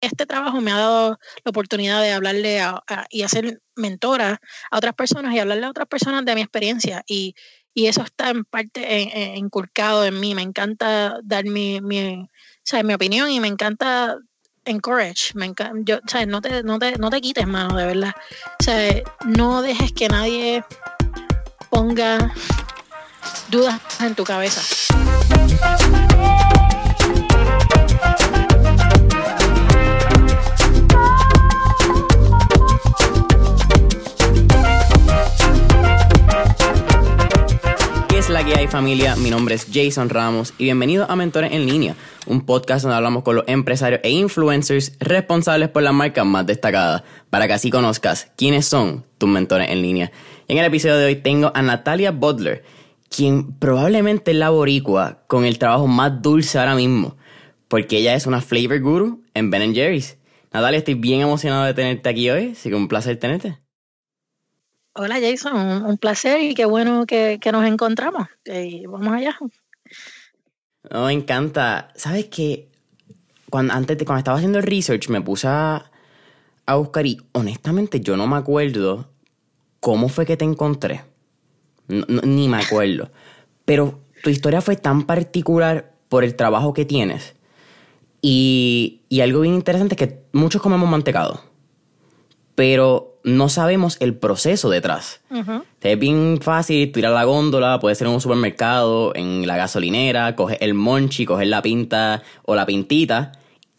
este trabajo me ha dado la oportunidad de hablarle y hacer mentora a otras personas y hablarle a otras personas de mi experiencia. Y, eso está en parte inculcado en mí. Me encanta dar mi, mi, mi opinión y me encanta encourage. Me encanta, yo, No, te, no, te, no te quites, mano, de verdad. O sea, no dejes que nadie ponga dudas en tu cabeza. La que hay familia? Mi nombre es Jason Ramos y bienvenido a Mentores en Línea, un podcast donde hablamos con los empresarios e influencers responsables por las marcas más destacadas, para que así conozcas quiénes son tus mentores en línea. En el episodio de hoy tengo a Natalia Butler, quien probablemente es la boricua con el trabajo más dulce ahora mismo, porque ella es una flavor guru en Ben Jerry's. Natalia, estoy bien emocionado de tenerte aquí hoy, así que un placer tenerte. Hola Jason, un, placer y qué bueno que, nos encontramos. vamos allá. me encanta. ¿Sabes qué? Cuando, antes cuando estaba haciendo el research me puse a, buscar y honestamente yo no me acuerdo cómo fue que te encontré. ni me acuerdo. Pero tu historia fue tan particular por el trabajo que tienes. Y, y algo bien interesante es que muchos comemos mantecado. Pero no sabemos el proceso detrás. Es bien fácil, tú ir a la góndola, puede ser en un supermercado, en la gasolinera, coger el monchi, coger la pinta o la pintita.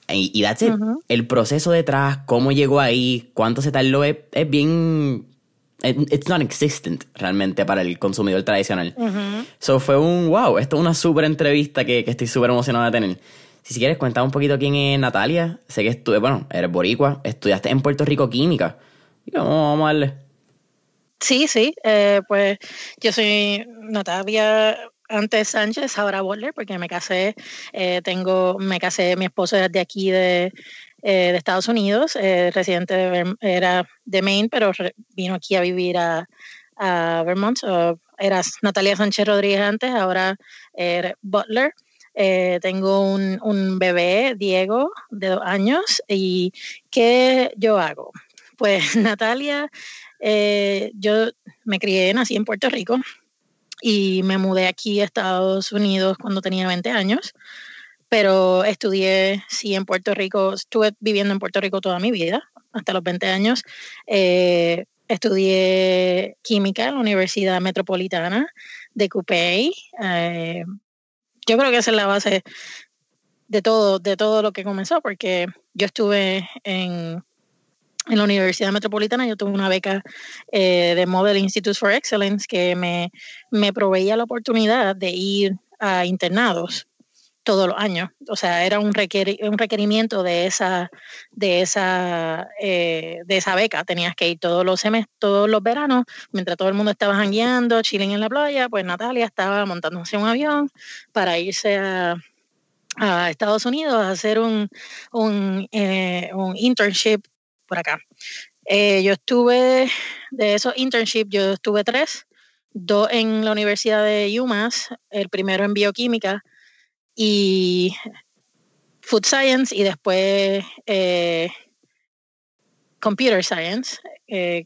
Y, y that's it. El proceso detrás, cómo llegó ahí, cuánto se tardó, es, es bien it's not existent realmente para el consumidor tradicional. So fue un wow, esto es una súper entrevista que, que estoy súper emocionado de tener. Si, si quieres, cuéntame un poquito quién es Natalia. Sé que estuve, bueno, eres boricua, estudiaste en Puerto Rico química. Vamos, a darle. Sí, sí, eh, pues yo soy Natalia antes Sánchez, ahora Boller, porque me casé, eh, tengo, me casé, mi esposo es de aquí de, eh, de Estados Unidos, residente de, era de Maine, pero vino aquí a vivir a, a Vermont. era Natalia Sánchez Rodríguez antes, ahora Butler. tengo un, un, bebé, Diego, de dos años, y ¿qué yo hago? Pues Natalia, eh, yo me crié, nací en Puerto Rico y me mudé aquí a Estados Unidos cuando tenía 20 años, pero estudié, sí, en Puerto Rico, estuve viviendo en Puerto Rico toda mi vida, hasta los 20 años. Eh, estudié química en la Universidad Metropolitana de Coupey. Eh, yo creo que esa es la base de todo, de todo lo que comenzó, porque yo estuve en en la Universidad Metropolitana yo tuve una beca eh, de Model Institute for Excellence que me, me proveía la oportunidad de ir a internados todos los años. O sea, era un, un requerimiento de esa, de, esa, eh, de esa beca. Tenías que ir todos los semestres, todos los veranos, mientras todo el mundo estaba jangueando, chilling en la playa, pues Natalia estaba montándose un avión para irse a, Estados Unidos a hacer un, un, eh, un internship por acá. Eh, yo estuve, de esos internships, yo estuve tres, dos en la Universidad de UMass, el primero en bioquímica y food science y después eh, computer science, eh,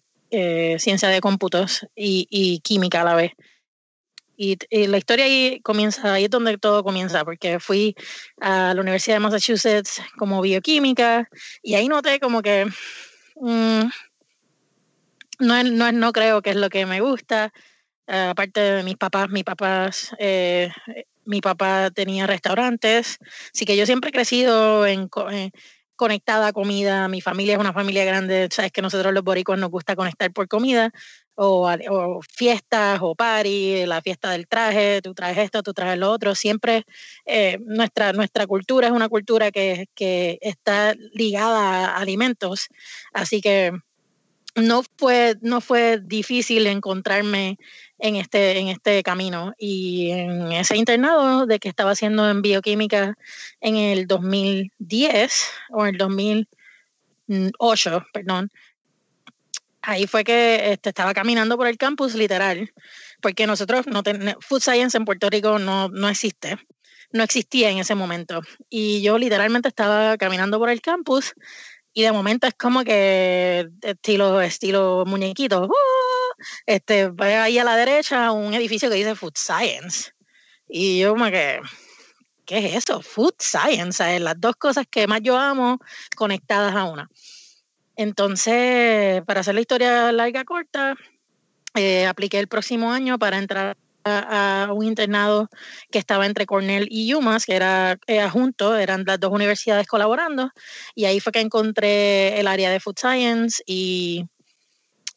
ciencia de cómputos y, química a la vez. Y, y, la historia ahí comienza, ahí es donde todo comienza, porque fui a la Universidad de Massachusetts como bioquímica y ahí noté como que Mm, no, no, no creo que es lo que me gusta. Eh, aparte de mis papás, mis papás, eh, mi papá tenía restaurantes, así que yo siempre he crecido en, eh, conectada a comida. Mi familia es una familia grande, sabes que nosotros los boricuas nos gusta conectar por comida. O, fiestas o party, la fiesta del traje, tú traes esto, tú traes lo otro. Siempre nuestra, nuestra cultura es una cultura que, que está ligada a alimentos. Así que no fue, no fue difícil encontrarme en este, en este camino. Y en ese internado de que estaba haciendo en bioquímica en el 2010 o el 2008, perdón, ahí fue que este, estaba caminando por el campus literal, porque nosotros no tenemos, Food Science en Puerto Rico no, no existe. no existía en ese momento. Y yo literalmente estaba caminando por el campus y de momento es como que estilo, estilo muñequito. ¡uh! Este, ve ahí a la derecha un edificio que dice Food Science. Y yo como que, ¿qué es eso? Food Science, las dos cosas que más yo amo conectadas a una. Entonces, para hacer la historia larga corta, eh, apliqué el próximo año para entrar a, un internado que estaba entre Cornell y UMass, que era eh, junto, eran las dos universidades colaborando, y ahí fue que encontré el área de Food Science y,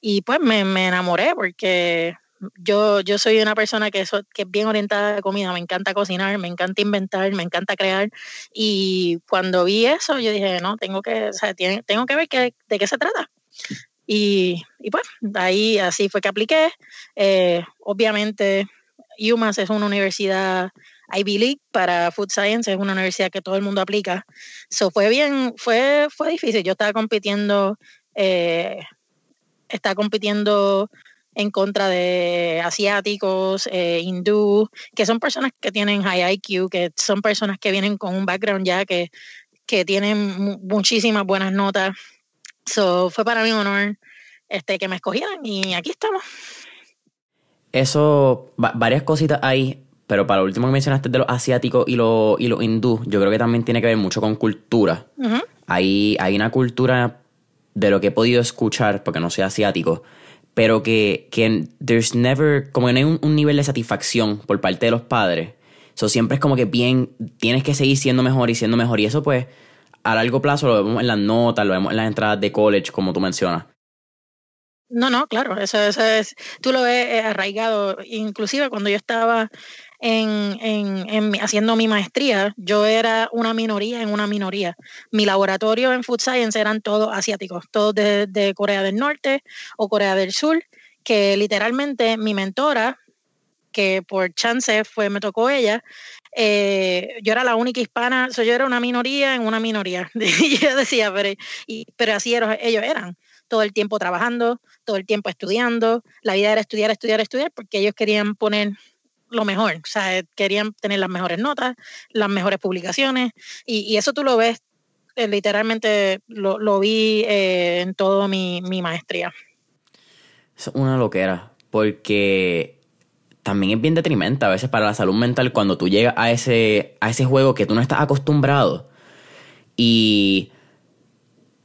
y pues me, me enamoré porque yo, yo soy una persona que, que es bien orientada a comida, me encanta cocinar, me encanta inventar, me encanta crear. Y cuando vi eso, yo dije, no, tengo que, tengo que ver qué, de qué se trata. Y, y, pues ahí así fue que apliqué. Eh, obviamente, UMass es una universidad Ivy League para Food Science, es una universidad que todo el mundo aplica. So fue bien, fue, fue difícil. Yo estaba compitiendo, eh, estaba compitiendo en contra de asiáticos, eh, hindú, que son personas que tienen high IQ, que son personas que vienen con un background ya que, que tienen muchísimas buenas notas. So, fue para mí un honor este, que me escogieran y aquí estamos. Eso, varias cositas ahí, pero para lo último que mencionaste de los asiáticos y los y hindú, yo creo que también tiene que ver mucho con cultura. hay, hay una cultura de lo que he podido escuchar, porque no soy asiático, pero que, que there's never, como que no hay un, nivel de satisfacción por parte de los padres. Eso siempre es como que bien, tienes que seguir siendo mejor y siendo mejor. Y eso pues a largo plazo lo vemos en las notas, lo vemos en las entradas de college, como tú mencionas. No, no, claro, eso, eso es, tú lo ves eh, arraigado, inclusive cuando yo estaba en, en, en, haciendo mi maestría, yo era una minoría en una minoría. Mi laboratorio en Food Science eran todos asiáticos, todos de, de Corea del Norte o Corea del Sur, que literalmente mi mentora, que por chance fue, me tocó ella, eh, yo era la única hispana, yo era una minoría en una minoría. y yo decía, pero, y, pero así ellos eran todo el tiempo trabajando, todo el tiempo estudiando. La vida era estudiar, estudiar, estudiar, porque ellos querían poner lo mejor, o sea, querían tener las mejores notas, las mejores publicaciones, y, eso tú lo ves, eh, literalmente lo, vi eh, en toda mi, mi maestría. Es una loquera, porque también es bien detrimente a veces para la salud mental cuando tú llegas a ese, a ese juego que tú no estás acostumbrado. Y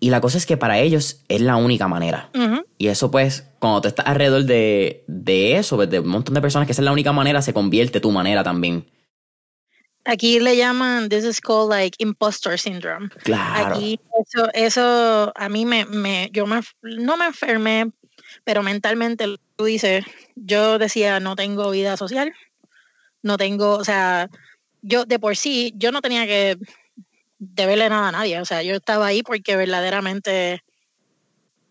y la cosa es que para ellos es la única manera. Y eso pues, cuando tú estás alrededor de, de eso, pues, de un montón de personas que esa es la única manera, se convierte tu manera también. Aquí le llaman, this is called like impostor syndrome. Claro. Aquí eso, eso a mí me, me yo me, no me enfermé, pero mentalmente tú dices, yo decía, no tengo vida social, no tengo, o sea, yo de por sí, yo no tenía que verle nada a nadie. O sea, yo estaba ahí porque verdaderamente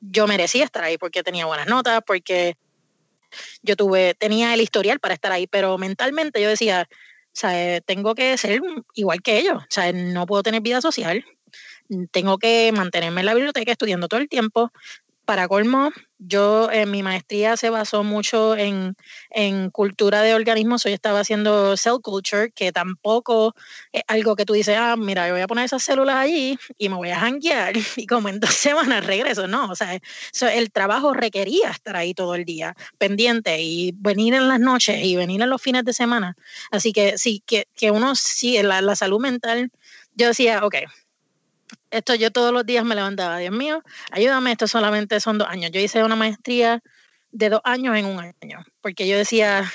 yo merecía estar ahí, porque tenía buenas notas, porque yo tuve, tenía el historial para estar ahí, pero mentalmente yo decía, sea, tengo que ser igual que ellos, o sea, no puedo tener vida social, tengo que mantenerme en la biblioteca estudiando todo el tiempo, para colmo, yo en mi maestría se basó mucho en, cultura de organismos. Yo estaba haciendo cell culture, que tampoco es algo que tú dices, ah, mira, yo voy a poner esas células allí y me voy a janguear y como en dos semanas regreso. No, o sea, el trabajo requería estar ahí todo el día, pendiente y venir en las noches y venir en los fines de semana. Así que sí, que, uno sí, la, la salud mental, yo decía, ok, esto yo todos los días me levantaba, Dios mío, ayúdame, esto solamente son dos años. Yo hice una maestría de dos años en un año, porque yo decía,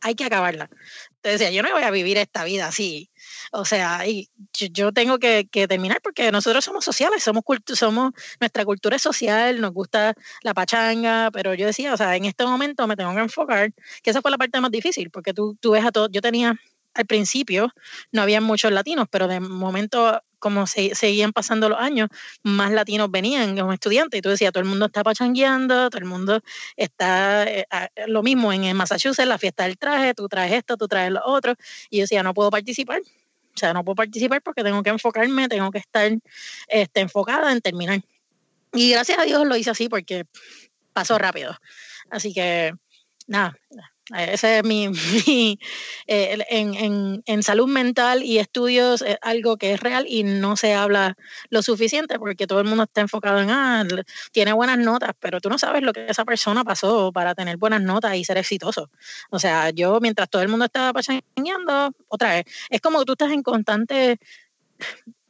hay que acabarla. Entonces decía, yo no voy a vivir esta vida así. O sea, y yo, tengo que, terminar porque nosotros somos sociales, somos, somos, nuestra cultura es social, nos gusta la pachanga, pero yo decía, o sea, en este momento me tengo que enfocar, que esa fue la parte más difícil, porque tú, tú ves a todos, yo tenía al principio no había muchos latinos, pero de momento, como se, seguían pasando los años, más latinos venían como estudiantes. Y tú decías, todo el mundo está pachangueando, todo el mundo está eh, lo mismo en Massachusetts, la fiesta del traje, tú traes esto, tú traes lo otro. Y yo decía, no puedo participar. O sea, no puedo participar porque tengo que enfocarme, tengo que estar este, enfocada en terminar. Y gracias a Dios lo hice así porque pasó rápido. Así que, nada, Ese es mi, eh, en, salud mental y estudios es algo que es real y no se habla lo suficiente porque todo el mundo está enfocado en, ah, tiene buenas notas, pero tú no sabes lo que esa persona pasó para tener buenas notas y ser exitoso. O sea, yo mientras todo el mundo estaba paseando, otra vez, es como tú estás en constante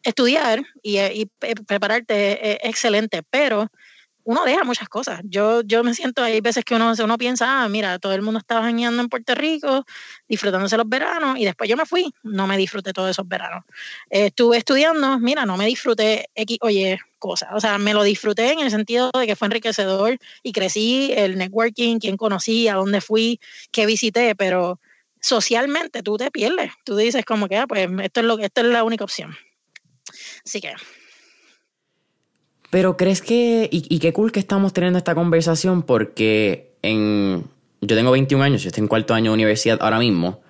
estudiar y, y prepararte es excelente, pero uno deja muchas cosas. Yo, yo me siento, hay veces que uno, uno piensa, ah, mira, todo el mundo estaba bañando en Puerto Rico, disfrutándose los veranos, y después yo me fui, no me disfruté todos esos veranos. estuve estudiando, mira, no me disfruté X, oye, cosas. O sea, me lo disfruté en el sentido de que fue enriquecedor y crecí, el networking, quién conocí, a dónde fui, qué visité, pero socialmente tú te pierdes. Tú dices como que, ah, pues esto es, lo, esto es la única opción. Así que pero crees que, y, qué cool que estamos teniendo esta conversación porque en, yo tengo 21 años, yo estoy en cuarto año de universidad ahora mismo,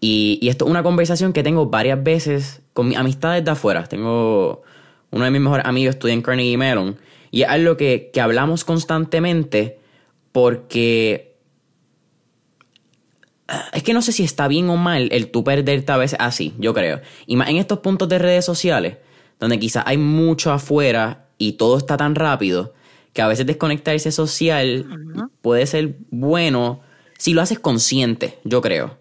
y, y esto es una conversación que tengo varias veces con mis amistades de afuera. Tengo uno de mis mejores amigos estudia en Carnegie Mellon, y es algo que, que hablamos constantemente porque es que no sé si está bien o mal el tú perderte a veces así, yo creo. Y más en estos puntos de redes sociales, donde quizás hay mucho afuera y todo está tan rápido que a veces desconectarse social puede ser bueno si lo haces consciente, yo creo.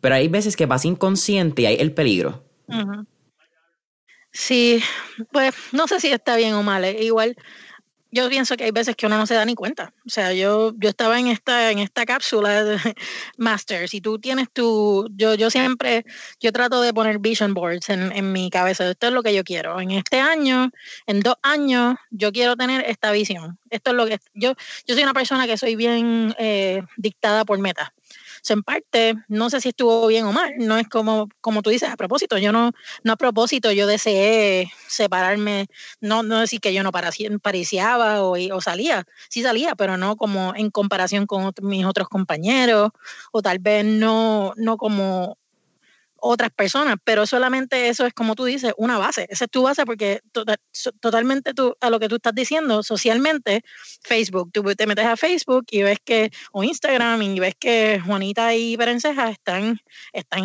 Pero hay veces que pasa inconsciente y hay el peligro. Sí, pues no sé si está bien o mal. Eh, igual yo pienso que hay veces que uno no se da ni cuenta. O sea, yo, yo estaba en esta, en esta cápsula de Masters y tú tienes tu, yo, yo siempre, yo trato de poner vision boards en, en mi cabeza. Esto es lo que yo quiero. En este año, en dos años, yo quiero tener esta visión. Esto es lo que, yo, yo soy una persona que soy bien eh, dictada por metas en parte, no sé si estuvo bien o mal, no es como, como tú dices, a propósito, yo no, no a propósito, yo deseé separarme, no, no decir que yo no pariciaba o, o salía, sí salía, pero no como en comparación con mis otros compañeros, o tal vez no, no como otras personas, pero solamente eso es como tú dices, una base. Esa es tu base porque tota-, totalmente tú, a lo que tú estás diciendo socialmente, Facebook, tú te metes a Facebook y ves que, o Instagram, y ves que Juanita y Perenceja están, están.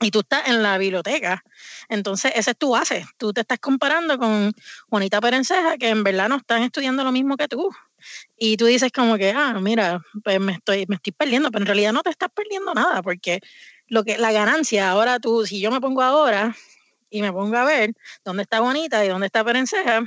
Y tú estás en la biblioteca. Entonces, esa es tu base. Tú te estás comparando con Juanita Perenceja, que en verdad no están estudiando lo mismo que tú. Y tú dices como que, ah, mira, pues me estoy, me estoy perdiendo, pero en realidad no te estás perdiendo nada, porque lo que la ganancia, ahora tú, si yo me pongo ahora y me pongo a ver dónde está Bonita y dónde está Perenceja,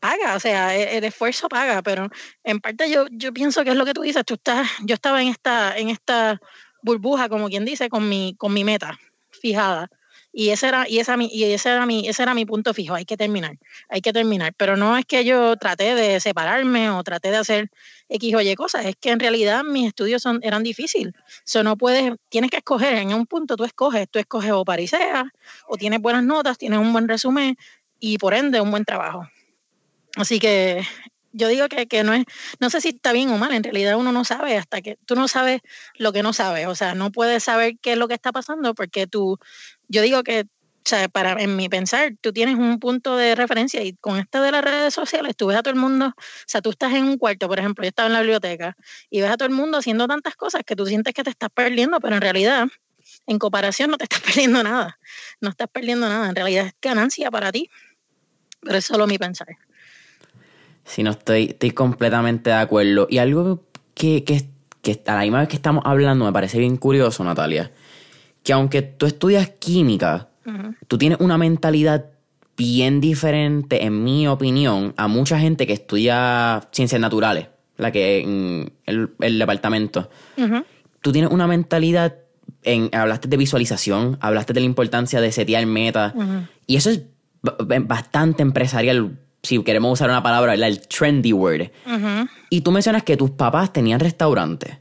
paga, o sea, e, el, esfuerzo paga, pero en parte yo, yo pienso que es lo que tú dices, tú estás, yo estaba en esta, en esta burbuja, como quien dice, con mi, con mi meta fijada. Y ese era, y esa, y ese era mi, ese era mi punto fijo, hay que terminar, hay que terminar. Pero no es que yo traté de separarme o traté de hacer X o Y cosas, es que en realidad mis estudios son, eran difíciles. So no puedes, tienes que escoger, en un punto tú escoges, tú escoges o pariseas, o tienes buenas notas, tienes un buen resumen y por ende un buen trabajo. Así que yo digo que, que, no es, no sé si está bien o mal, en realidad uno no sabe hasta que tú no sabes lo que no sabes, o sea, no puedes saber qué es lo que está pasando porque tú, yo digo que, sea, para, en mi pensar, tú tienes un punto de referencia y con esto de las redes sociales, tú ves a todo el mundo, o sea, tú estás en un cuarto, por ejemplo, yo estaba en la biblioteca y ves a todo el mundo haciendo tantas cosas que tú sientes que te estás perdiendo, pero en realidad, en comparación, no te estás perdiendo nada, no estás perdiendo nada, en realidad es ganancia para ti, pero es solo mi pensar. Si no estoy, estoy completamente de acuerdo. Y algo que, que, que a la misma vez que estamos hablando me parece bien curioso, Natalia, que aunque tú estudias química, tú tienes una mentalidad bien diferente, en mi opinión, a mucha gente que estudia ciencias naturales, la que en el, departamento. Tú tienes una mentalidad, en, hablaste de visualización, hablaste de la importancia de setear metas, y eso es bastante empresarial si queremos usar una palabra, el trendy word. Y tú mencionas que tus papás tenían restaurantes.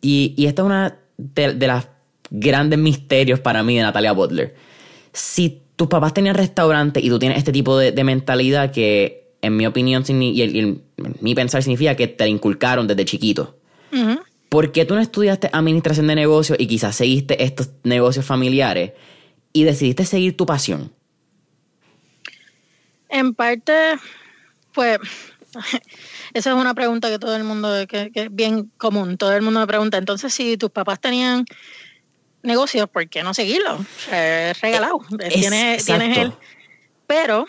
y, y esta es una de, de los grandes misterios para mí de Natalia Butler. Si tus papás tenían restaurantes y tú tienes este tipo de, mentalidad que, en mi opinión, y, mi pensar significa que te inculcaron desde chiquito. ¿Por qué tú no estudiaste administración de negocios y quizás seguiste estos negocios familiares y decidiste seguir tu pasión? En parte, pues Esa es una pregunta que todo el mundo, que, es bien común, todo el mundo me pregunta, entonces si tus papás tenían negocios, ¿por qué no seguirlo? Es regalado, tienes, tienes el... Pero,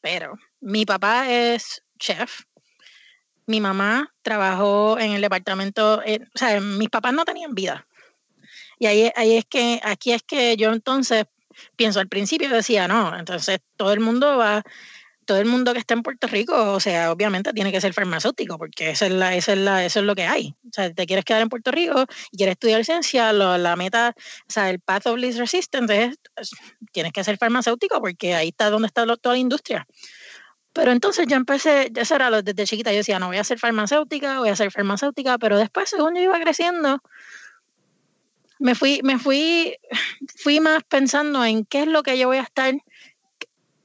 pero, mi papá es chef, mi mamá trabajó en el departamento, eh, o sea, mis papás no tenían vida. Y ahí, ahí es que, aquí es que yo entonces pienso, al principio decía, no, entonces todo el mundo va, todo el mundo que está en Puerto Rico, o sea, obviamente tiene que ser farmacéutico, porque esa es la, esa es la, eso es lo que hay. O sea, te quieres quedar en Puerto Rico y quieres estudiar ciencia, la meta, o sea, el path of least resistance es, tienes que ser farmacéutico, porque ahí está donde está toda la industria. Pero entonces yo empecé, eso era desde chiquita, yo decía, no, voy a ser farmacéutica, voy a ser farmacéutica, pero después, según yo iba creciendo, me fui, me fui, fui más pensando en qué es lo que yo voy a estar,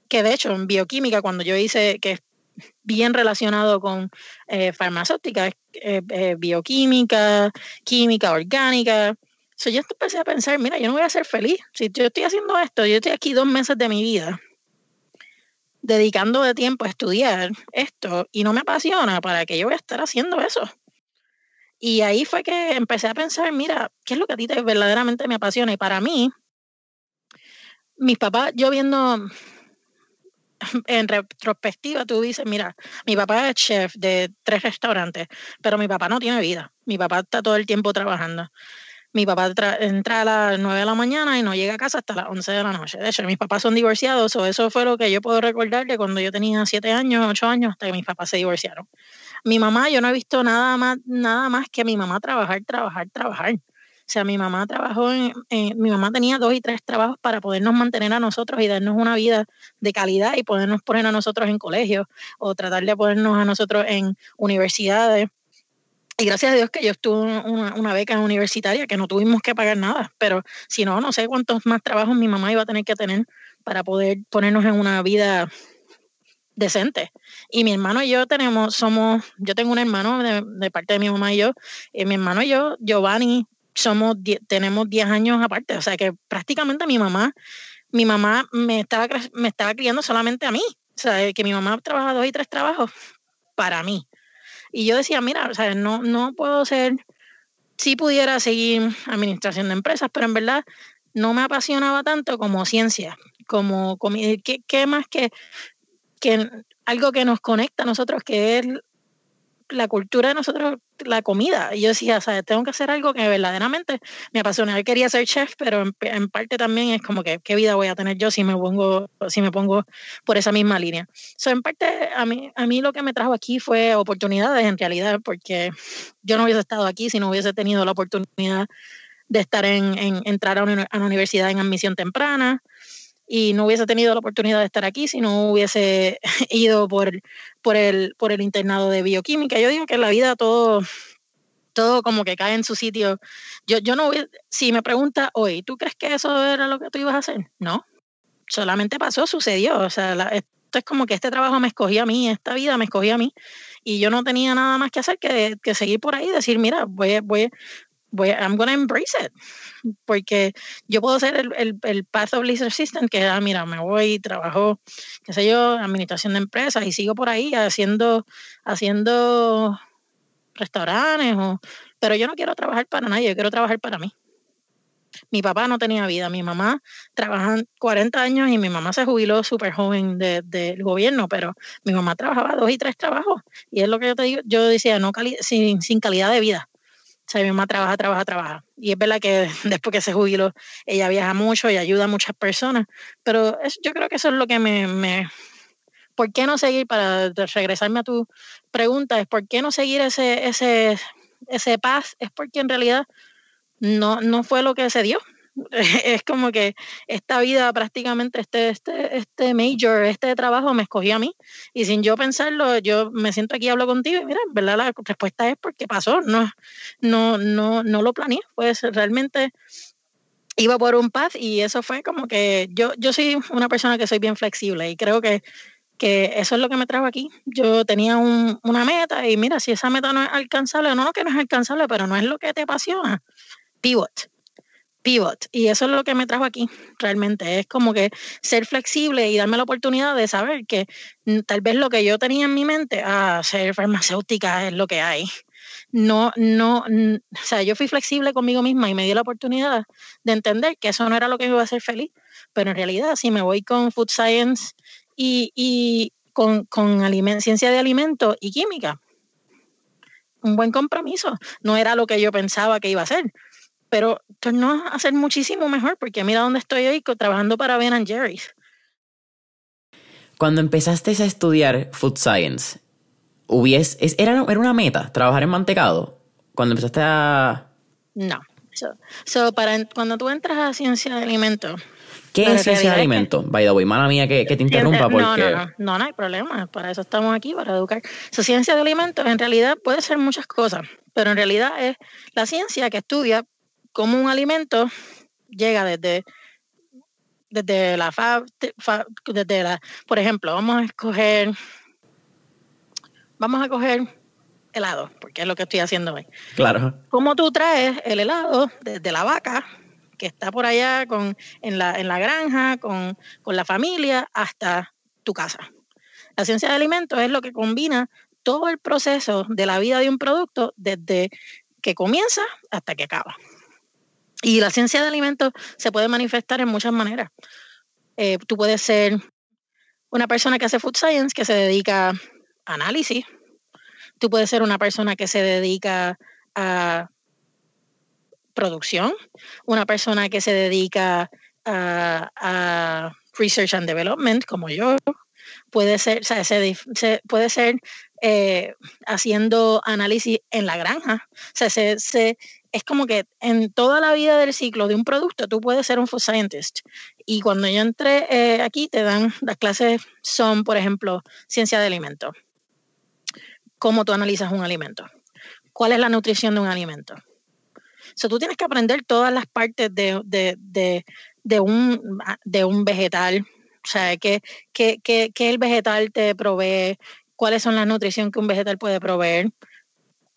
que de hecho en bioquímica, cuando yo hice, que es bien relacionado con eh, farmacéutica, eh, eh, bioquímica, química orgánica. So yo empecé a pensar, mira, yo no voy a ser feliz. Si yo estoy haciendo esto, yo estoy aquí dos meses de mi vida dedicando de tiempo a estudiar esto y no me apasiona, ¿para que yo voy a estar haciendo eso? Y ahí fue que empecé a pensar, mira, ¿qué es lo que a ti te verdaderamente me apasiona? Y para mí, mis papás, yo viendo en retrospectiva, tú dices, mira, mi papá es chef de tres restaurantes, pero mi papá no tiene vida. Mi papá está todo el tiempo trabajando mi papá entra a las 9 de la mañana y no llega a casa hasta las 11 de la noche. De hecho, mis papás son divorciados, o eso fue lo que yo puedo recordar de cuando yo tenía 7 años, 8 años, hasta que mis papás se divorciaron. Mi mamá, yo no he visto nada más, nada más que mi mamá trabajar, trabajar, trabajar. O sea, mi mamá trabajó en, mi mamá tenía dos y tres trabajos para podernos mantener a nosotros y darnos una vida de calidad y podernos poner a nosotros en colegios o tratar de ponernos a nosotros en universidades y gracias a Dios que yo estuve una, una, beca universitaria que no tuvimos que pagar nada, pero si no, no sé cuántos más trabajos mi mamá iba a tener que tener para poder ponernos en una vida decente. Y mi hermano y yo tenemos, somos, yo tengo un hermano de, parte de mi mamá y yo, y mi hermano y yo, Giovanni, somos, tenemos 10 años aparte, o sea que prácticamente mi mamá, mi mamá me estaba, me estaba criando solamente a mí, o sea, que mi mamá trabaja dos y tres trabajos para mí. Y yo decía, mira, o sea, no, no puedo ser, sí pudiera seguir administración de empresas, pero en verdad no me apasionaba tanto como ciencia, como, como ¿qué, qué más que, que algo que nos conecta a nosotros, que es la cultura de nosotros, la comida. Y yo decía, ¿sabes? Tengo que hacer algo que verdaderamente me apasiona. Yo quería ser chef, pero en, parte también es como que, ¿qué vida voy a tener yo si me pongo, si me pongo por esa misma línea? So, en parte, a mí, a mí lo que me trajo aquí fue oportunidades en realidad, porque yo no hubiese estado aquí si no hubiese tenido la oportunidad de estar en entrar a una, a una universidad en admisión temprana, y no hubiese tenido la oportunidad de estar aquí si no hubiese ido por, por, el, por el internado de bioquímica. Yo digo que en la vida todo, todo como que cae en su sitio. Yo, yo no si me pregunta hoy, ¿tú crees que eso era lo que tú ibas a hacer? No, solamente pasó, sucedió. O sea, esto es como que este trabajo me escogía a mí, esta vida me escogía a mí, y yo no tenía nada más que hacer que, que seguir por ahí y decir, mira, voy, voy, voy, I'm gonna embrace it. Porque yo puedo ser el, el, path of least resistance, que, ah, mira, me voy, trabajo, qué sé yo, administración de empresas y sigo por ahí haciendo, haciendo restaurantes, o, pero yo no quiero trabajar para nadie, yo quiero trabajar para mí. Mi papá no tenía vida, mi mamá trabaja 40 años y mi mamá se jubiló súper joven del de, gobierno, pero mi mamá trabajaba dos y tres trabajos. Y es lo que yo te digo, yo decía, no sin, sin calidad de vida. O sea, mi mamá trabaja, trabaja, trabaja. Y es verdad que después que se jubiló, ella viaja mucho y ayuda a muchas personas. Pero yo creo que eso es lo que me, me... ¿Por qué no seguir, para regresarme a tu pregunta, es por qué no seguir ese, ese, ese paz? Es porque en realidad no, no fue lo que se dio. es como que esta vida prácticamente, este, este, este major, este trabajo me escogió a mí y sin yo pensarlo, yo me siento aquí hablo contigo y mira, ¿verdad? La respuesta es porque pasó, no, no, no, no lo planeé, pues realmente iba por un path y eso fue como que yo, yo soy una persona que soy bien flexible y creo que, que eso es lo que me trajo aquí. Yo tenía un, una meta y mira, si esa meta no es alcanzable, no, no que no es alcanzable, pero no es lo que te apasiona, pivot pivot. Y eso es lo que me trajo aquí, realmente. Es como que ser flexible y darme la oportunidad de saber que tal vez lo que yo tenía en mi mente, ah, ser farmacéutica es lo que hay. No, no, o sea, yo fui flexible conmigo misma y me di la oportunidad de entender que eso no era lo que me iba a hacer feliz. Pero en realidad, si me voy con food science y, y con, con ciencia de alimentos y química, un buen compromiso. No era lo que yo pensaba que iba a ser pero tornó a ser muchísimo mejor porque mira dónde estoy hoy trabajando para Ben Jerry's. Cuando empezaste a estudiar Food Science, hubies, era, ¿era una meta trabajar en mantecado? Cuando empezaste a... No. So, para, cuando tú entras a ciencia de alimentos... ¿Qué es ciencia de alimentos? By the way, mala mía que, te interrumpa porque... No, no, no, no, hay problema. Para eso estamos aquí, para educar. So, ciencia de alimentos en realidad puede ser muchas cosas, pero en realidad es la ciencia que estudia cómo un alimento llega desde, desde la fa, desde la, por ejemplo, vamos a escoger, vamos a coger helado, porque es lo que estoy haciendo hoy. Claro. ¿Cómo tú traes el helado desde la vaca que está por allá con, en, la, en la granja, con, con la familia, hasta tu casa? La ciencia de alimentos es lo que combina todo el proceso de la vida de un producto desde que comienza hasta que acaba. Y la ciencia de alimentos se puede manifestar en muchas maneras. Eh, tú puedes ser una persona que hace food science, que se dedica a análisis. Tú puedes ser una persona que se dedica a producción, una persona que se dedica a, research and development, como yo. Puede ser, o sea, se, puede ser eh, haciendo análisis en la granja. O sea, se, se, es como que en toda la vida del ciclo de un producto tú puedes ser un food scientist. Y cuando yo entré eh, aquí te dan, las clases son, por ejemplo, ciencia de alimentos. ¿Cómo tú analizas un alimento? ¿Cuál es la nutrición de un alimento? O sea, tú tienes que aprender todas las partes de, de, un, de un vegetal. O sea, ¿qué, qué el vegetal te provee? ¿Cuáles son las nutriciones que un vegetal puede proveer?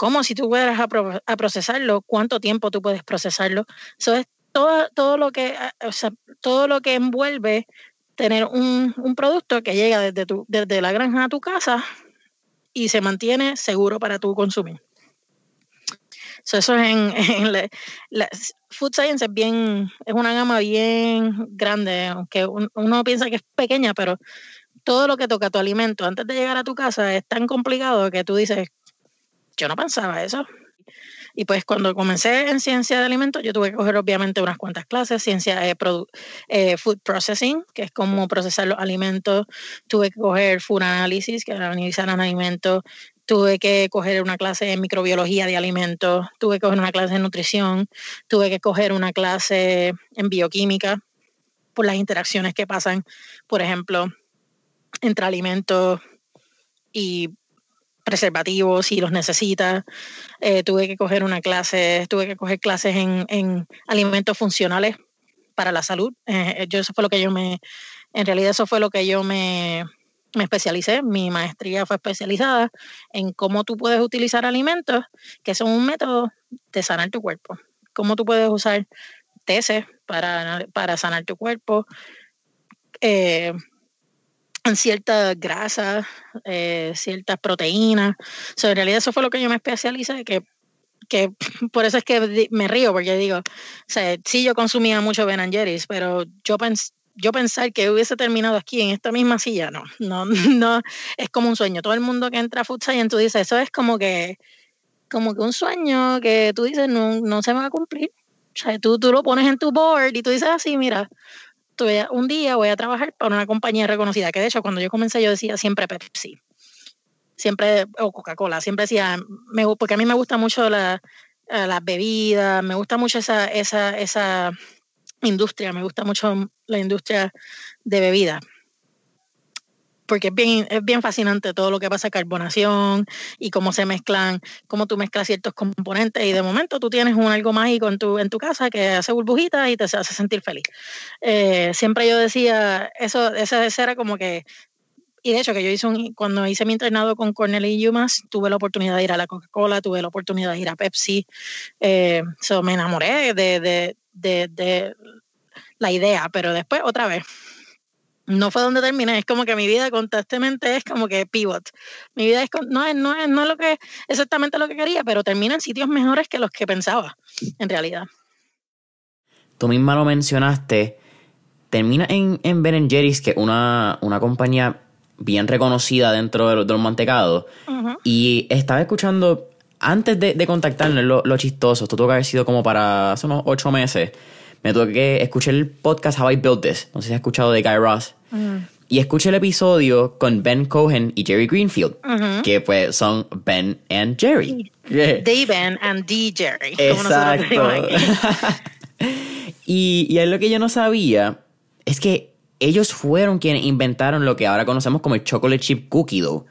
Cómo si tú fueras a, procesarlo, cuánto tiempo tú puedes procesarlo. Eso es todo, todo, lo que, o sea, todo lo que envuelve tener un, producto que llega desde, tu, desde la granja a tu casa y se mantiene seguro para tu consumir. eso es en, la, food science es bien, es una gama bien grande, aunque uno piensa que es pequeña, pero todo lo que toca tu alimento antes de llegar a tu casa es tan complicado que tú dices, yo no pensaba eso. Y pues cuando comencé en ciencia de alimentos, yo tuve que coger obviamente unas cuantas clases, ciencia de eh, food processing, que es cómo procesar los alimentos, tuve que coger food analysis, que era analizar alimentos, tuve que coger una clase en microbiología de alimentos, tuve que coger una clase de nutrición, tuve que coger una clase en bioquímica por las interacciones que pasan, por ejemplo, entre alimentos y preservativos si los necesitas. Eh, tuve que coger una clase, tuve que coger clases en, alimentos funcionales para la salud. Eh, yo eso fue lo que yo me, en realidad eso fue lo que yo me, me especialicé. Mi maestría fue especializada en cómo tú puedes utilizar alimentos que son un método de sanar tu cuerpo. Cómo tú puedes usar tesis para, para sanar tu cuerpo. Eh, en ciertas grasas, eh, ciertas proteínas. en realidad eso fue lo que yo me especialicé, que, que por eso es que me río, porque digo, o sea, sí yo consumía mucho Ben Jerry's, pero yo pens yo pensar que hubiese terminado aquí en esta misma silla, no, no, no, es como un sueño. Todo el mundo que entra a Food Science, tú dices, eso es como que, como que un sueño que tú dices, no, no se va a cumplir. O sea, tú, tú lo pones en tu board y tú dices así, mira, un día voy a trabajar para una compañía reconocida, que de hecho cuando yo comencé yo decía siempre Pepsi, siempre, o Coca-Cola, siempre decía, me, porque a mí me gusta mucho la, eh, las bebidas, me gusta mucho esa, esa, esa industria, me gusta mucho la industria de bebidas porque es bien, es bien fascinante todo lo que pasa carbonación y cómo se mezclan, cómo tú mezclas ciertos componentes y de momento tú tienes un algo mágico en tu, casa que hace burbujitas y te hace sentir feliz. Eh, siempre yo decía, eso, esa, era como que y de hecho, que yo hice cuando hice mi entrenado con Cornell y Yumas, tuve la oportunidad de ir a la Coca-Cola, tuve la oportunidad de ir a Pepsi. Eh, me enamoré de, de, de la idea, pero después otra vez no fue donde terminé, es como que mi vida constantemente es como que pivot. Mi vida es no es, no es, no es lo que exactamente lo que quería, pero termina en sitios mejores que los que pensaba, en realidad. Tú misma lo mencionaste, termina en, en Ben Jerry's, que es una, una compañía bien reconocida dentro de, los mantecados. Y estaba escuchando, antes de, de contactarnos, lo, lo chistoso, esto tuvo que haber sido como para hace unos ocho meses me tuve que escuchar el podcast How I Built This. No sé si has escuchado de Guy Ross. Mm. Y escuché el episodio con Ben Cohen y Jerry Greenfield, que pues son Ben and Jerry. The Ben and D Jerry. Exacto. y, y lo que yo no sabía es que ellos fueron quienes inventaron lo que ahora conocemos como el chocolate chip cookie dough.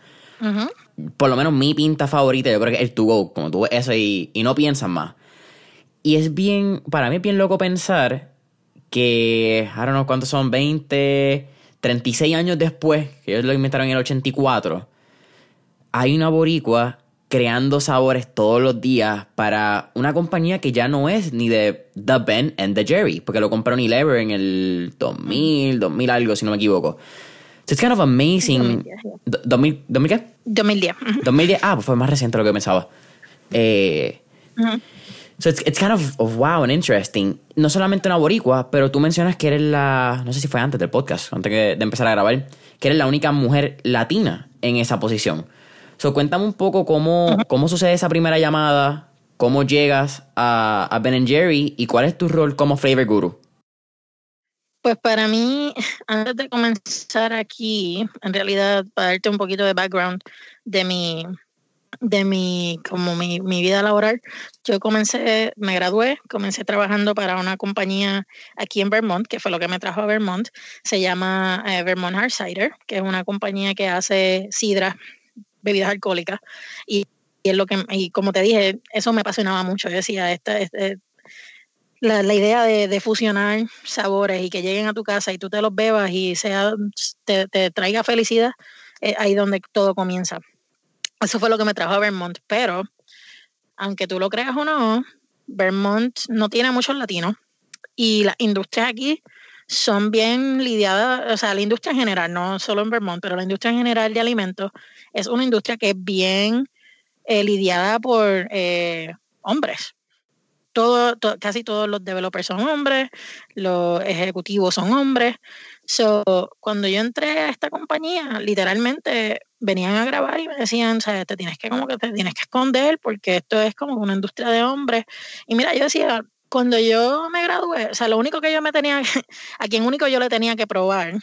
Por lo menos mi pinta favorita, yo creo que es el to go, como tú eso y, y no piensas más. Y es bien, para mí es bien loco pensar que, I don't know cuántos son, 20, 36 años después, que ellos lo inventaron en el 84, hay una boricua creando sabores todos los días para una compañía que ya no es ni de The Ben and The Jerry, porque lo compró Unilever en el 2000, 2000 algo, si no me equivoco. So it's kind of amazing. 2010, ¿2000, qué? 2010. 2010, ah, pues fue más reciente de lo que pensaba. Eh, So it's, it's kind of, wow and interesting. No solamente una boricua, pero tú mencionas que eres la, no sé si fue antes del podcast, antes de empezar a grabar, que eres la única mujer latina en esa posición. So cuéntame un poco cómo, cómo sucede esa primera llamada, cómo llegas a, a Ben Jerry y cuál es tu rol como flavor guru. Pues para mí, antes de comenzar aquí, en realidad, para darte un poquito de background de mi, de mi, como mi, vida laboral, yo comencé, me gradué, comencé trabajando para una compañía aquí en Vermont, que fue lo que me trajo a Vermont, se llama eh, Vermont Hard Cider, que es una compañía que hace sidra, bebidas alcohólicas, y, es lo que, y como te dije, eso me apasionaba mucho, decía, esta, este, la, idea de, fusionar sabores y que lleguen a tu casa y tú te los bebas y sea, te, te traiga felicidad, es ahí donde todo comienza. Eso fue lo que me trajo a Vermont, pero aunque tú lo creas o no, Vermont no tiene muchos latinos y las industrias aquí son bien lidiadas, o sea, la industria en general, no solo en Vermont, pero la industria en general de alimentos es una industria que es bien eh, lidiada por eh, hombres. Todo, casi todos los developers son hombres, los ejecutivos son hombres. So, cuando yo entré a esta compañía, literalmente venían a grabar y me decían, o sea, te tienes que como que te tienes que esconder porque esto es como una industria de hombres. Y mira, yo decía, cuando yo me gradué, o sea, lo único que yo me tenía, a quien único yo le tenía que probar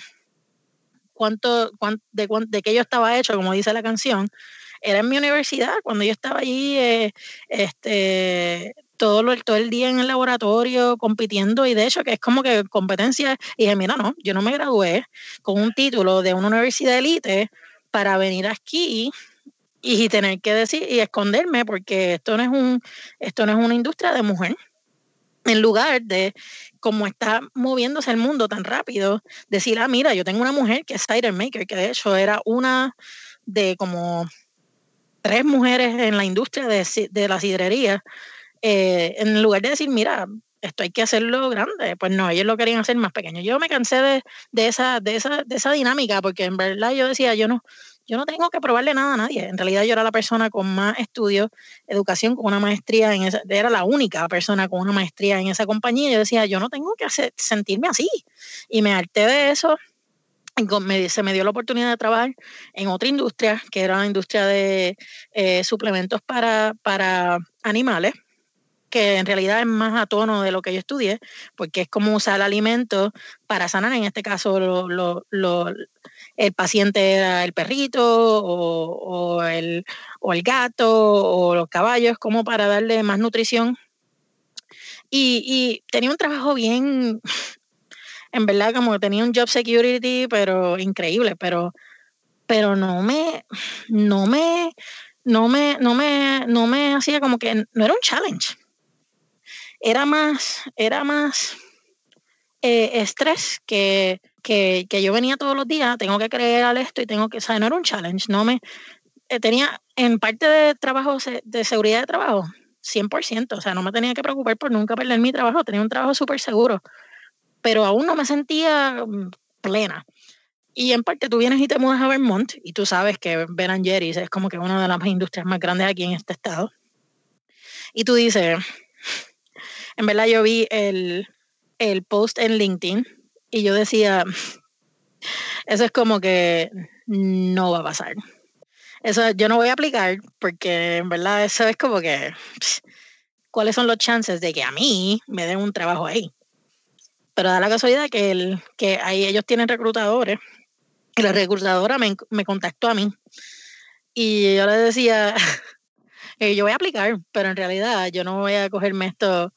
cuánto, de, de qué yo estaba hecho, como dice la canción, era en mi universidad, cuando yo estaba allí, eh, este, todo, lo, todo el día en el laboratorio compitiendo y de hecho que es como que competencia y dije, mira, no, yo no me gradué con un título de una universidad de élite para venir aquí y tener que decir y esconderme porque esto no es un esto no es una industria de mujer. En lugar de como está moviéndose el mundo tan rápido decir ah mira yo tengo una mujer que es cider maker que de hecho era una de como tres mujeres en la industria de, la sidrería eh, en lugar de decir mira esto hay que hacerlo grande. Pues no, ellos lo querían hacer más pequeño. Yo me cansé de, de, esa, de, esa, de esa dinámica porque en verdad yo decía, yo no, yo no tengo que probarle nada a nadie. En realidad yo era la persona con más estudios, educación, con una maestría en esa, era la única persona con una maestría en esa compañía. Yo decía, yo no tengo que sentirme así. Y me harté de eso. Y se me dio la oportunidad de trabajar en otra industria, que era la industria de eh, suplementos para, para animales que en realidad es más a tono de lo que yo estudié, porque es como usar el alimento para sanar, en este caso el paciente era el perrito o, el, o el gato o los caballos, como para darle más nutrición. Y, y tenía un trabajo bien, en verdad, como tenía un job security, pero increíble, pero, pero no me, no me, no me, no me, no me hacía como que, no era un challenge era más, era más eh, estrés que, que, yo venía todos los días, tengo que creer al esto y tengo que, o sea, no era un challenge, no me, eh, tenía en parte de trabajo, de seguridad de trabajo, 100%, o sea, no me tenía que preocupar por nunca perder mi trabajo, tenía un trabajo súper seguro, pero aún no me sentía mm, plena. Y en parte tú vienes y te mudas a Vermont y tú sabes que Ben Jerry's es como que una de las industrias más grandes aquí en este estado. Y tú dices, en verdad yo vi el, el post en LinkedIn y yo decía, eso es como que no va a pasar. Eso yo no voy a aplicar porque en verdad eso es como que, ¿cuáles son los chances de que a mí me den un trabajo ahí? Pero da la casualidad que, el, que ahí ellos tienen reclutadores y la reclutadora me, me contactó a mí. Y yo le decía, yo voy a aplicar, pero en realidad yo no voy a cogerme esto.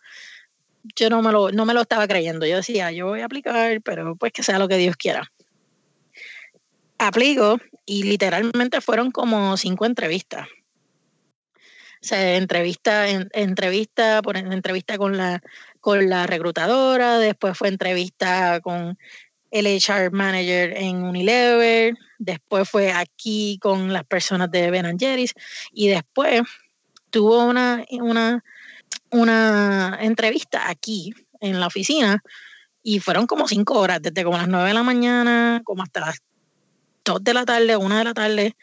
Yo no me, lo, no me lo estaba creyendo. Yo decía, yo voy a aplicar, pero pues que sea lo que Dios quiera. Aplico y literalmente fueron como cinco entrevistas. O sea, entrevista, entrevista, por entrevista con la, con la reclutadora, después fue entrevista con el HR manager en Unilever, después fue aquí con las personas de Ben Jerry's y después tuvo una, una, una entrevista aquí en la oficina y fueron como cinco horas, desde como las nueve de la mañana, como hasta las dos de la tarde, una de la tarde.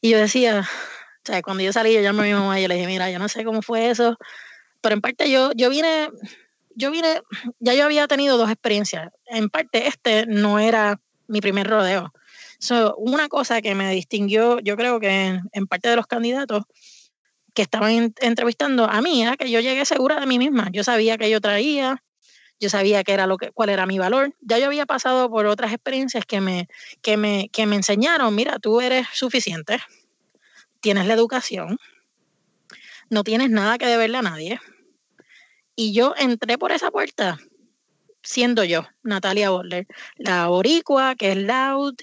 Y yo decía, o sea, cuando yo salí, yo llamé a mi mamá y le dije, mira, yo no sé cómo fue eso, pero en parte yo, yo vine yo vine, ya yo había tenido dos experiencias. En parte, este no era mi primer rodeo. una cosa que me distinguió, yo creo que en, parte de los candidatos que estaban entrevistando a mí, era que yo llegué segura de mí misma. Yo sabía que yo traía, yo sabía que era lo que, cuál era mi valor. Ya yo había pasado por otras experiencias que me, que me, que me enseñaron, mira, tú eres suficiente, tienes la educación, no tienes nada que deberle a nadie y yo entré por esa puerta siendo yo, Natalia Boller, la boricua, que es loud,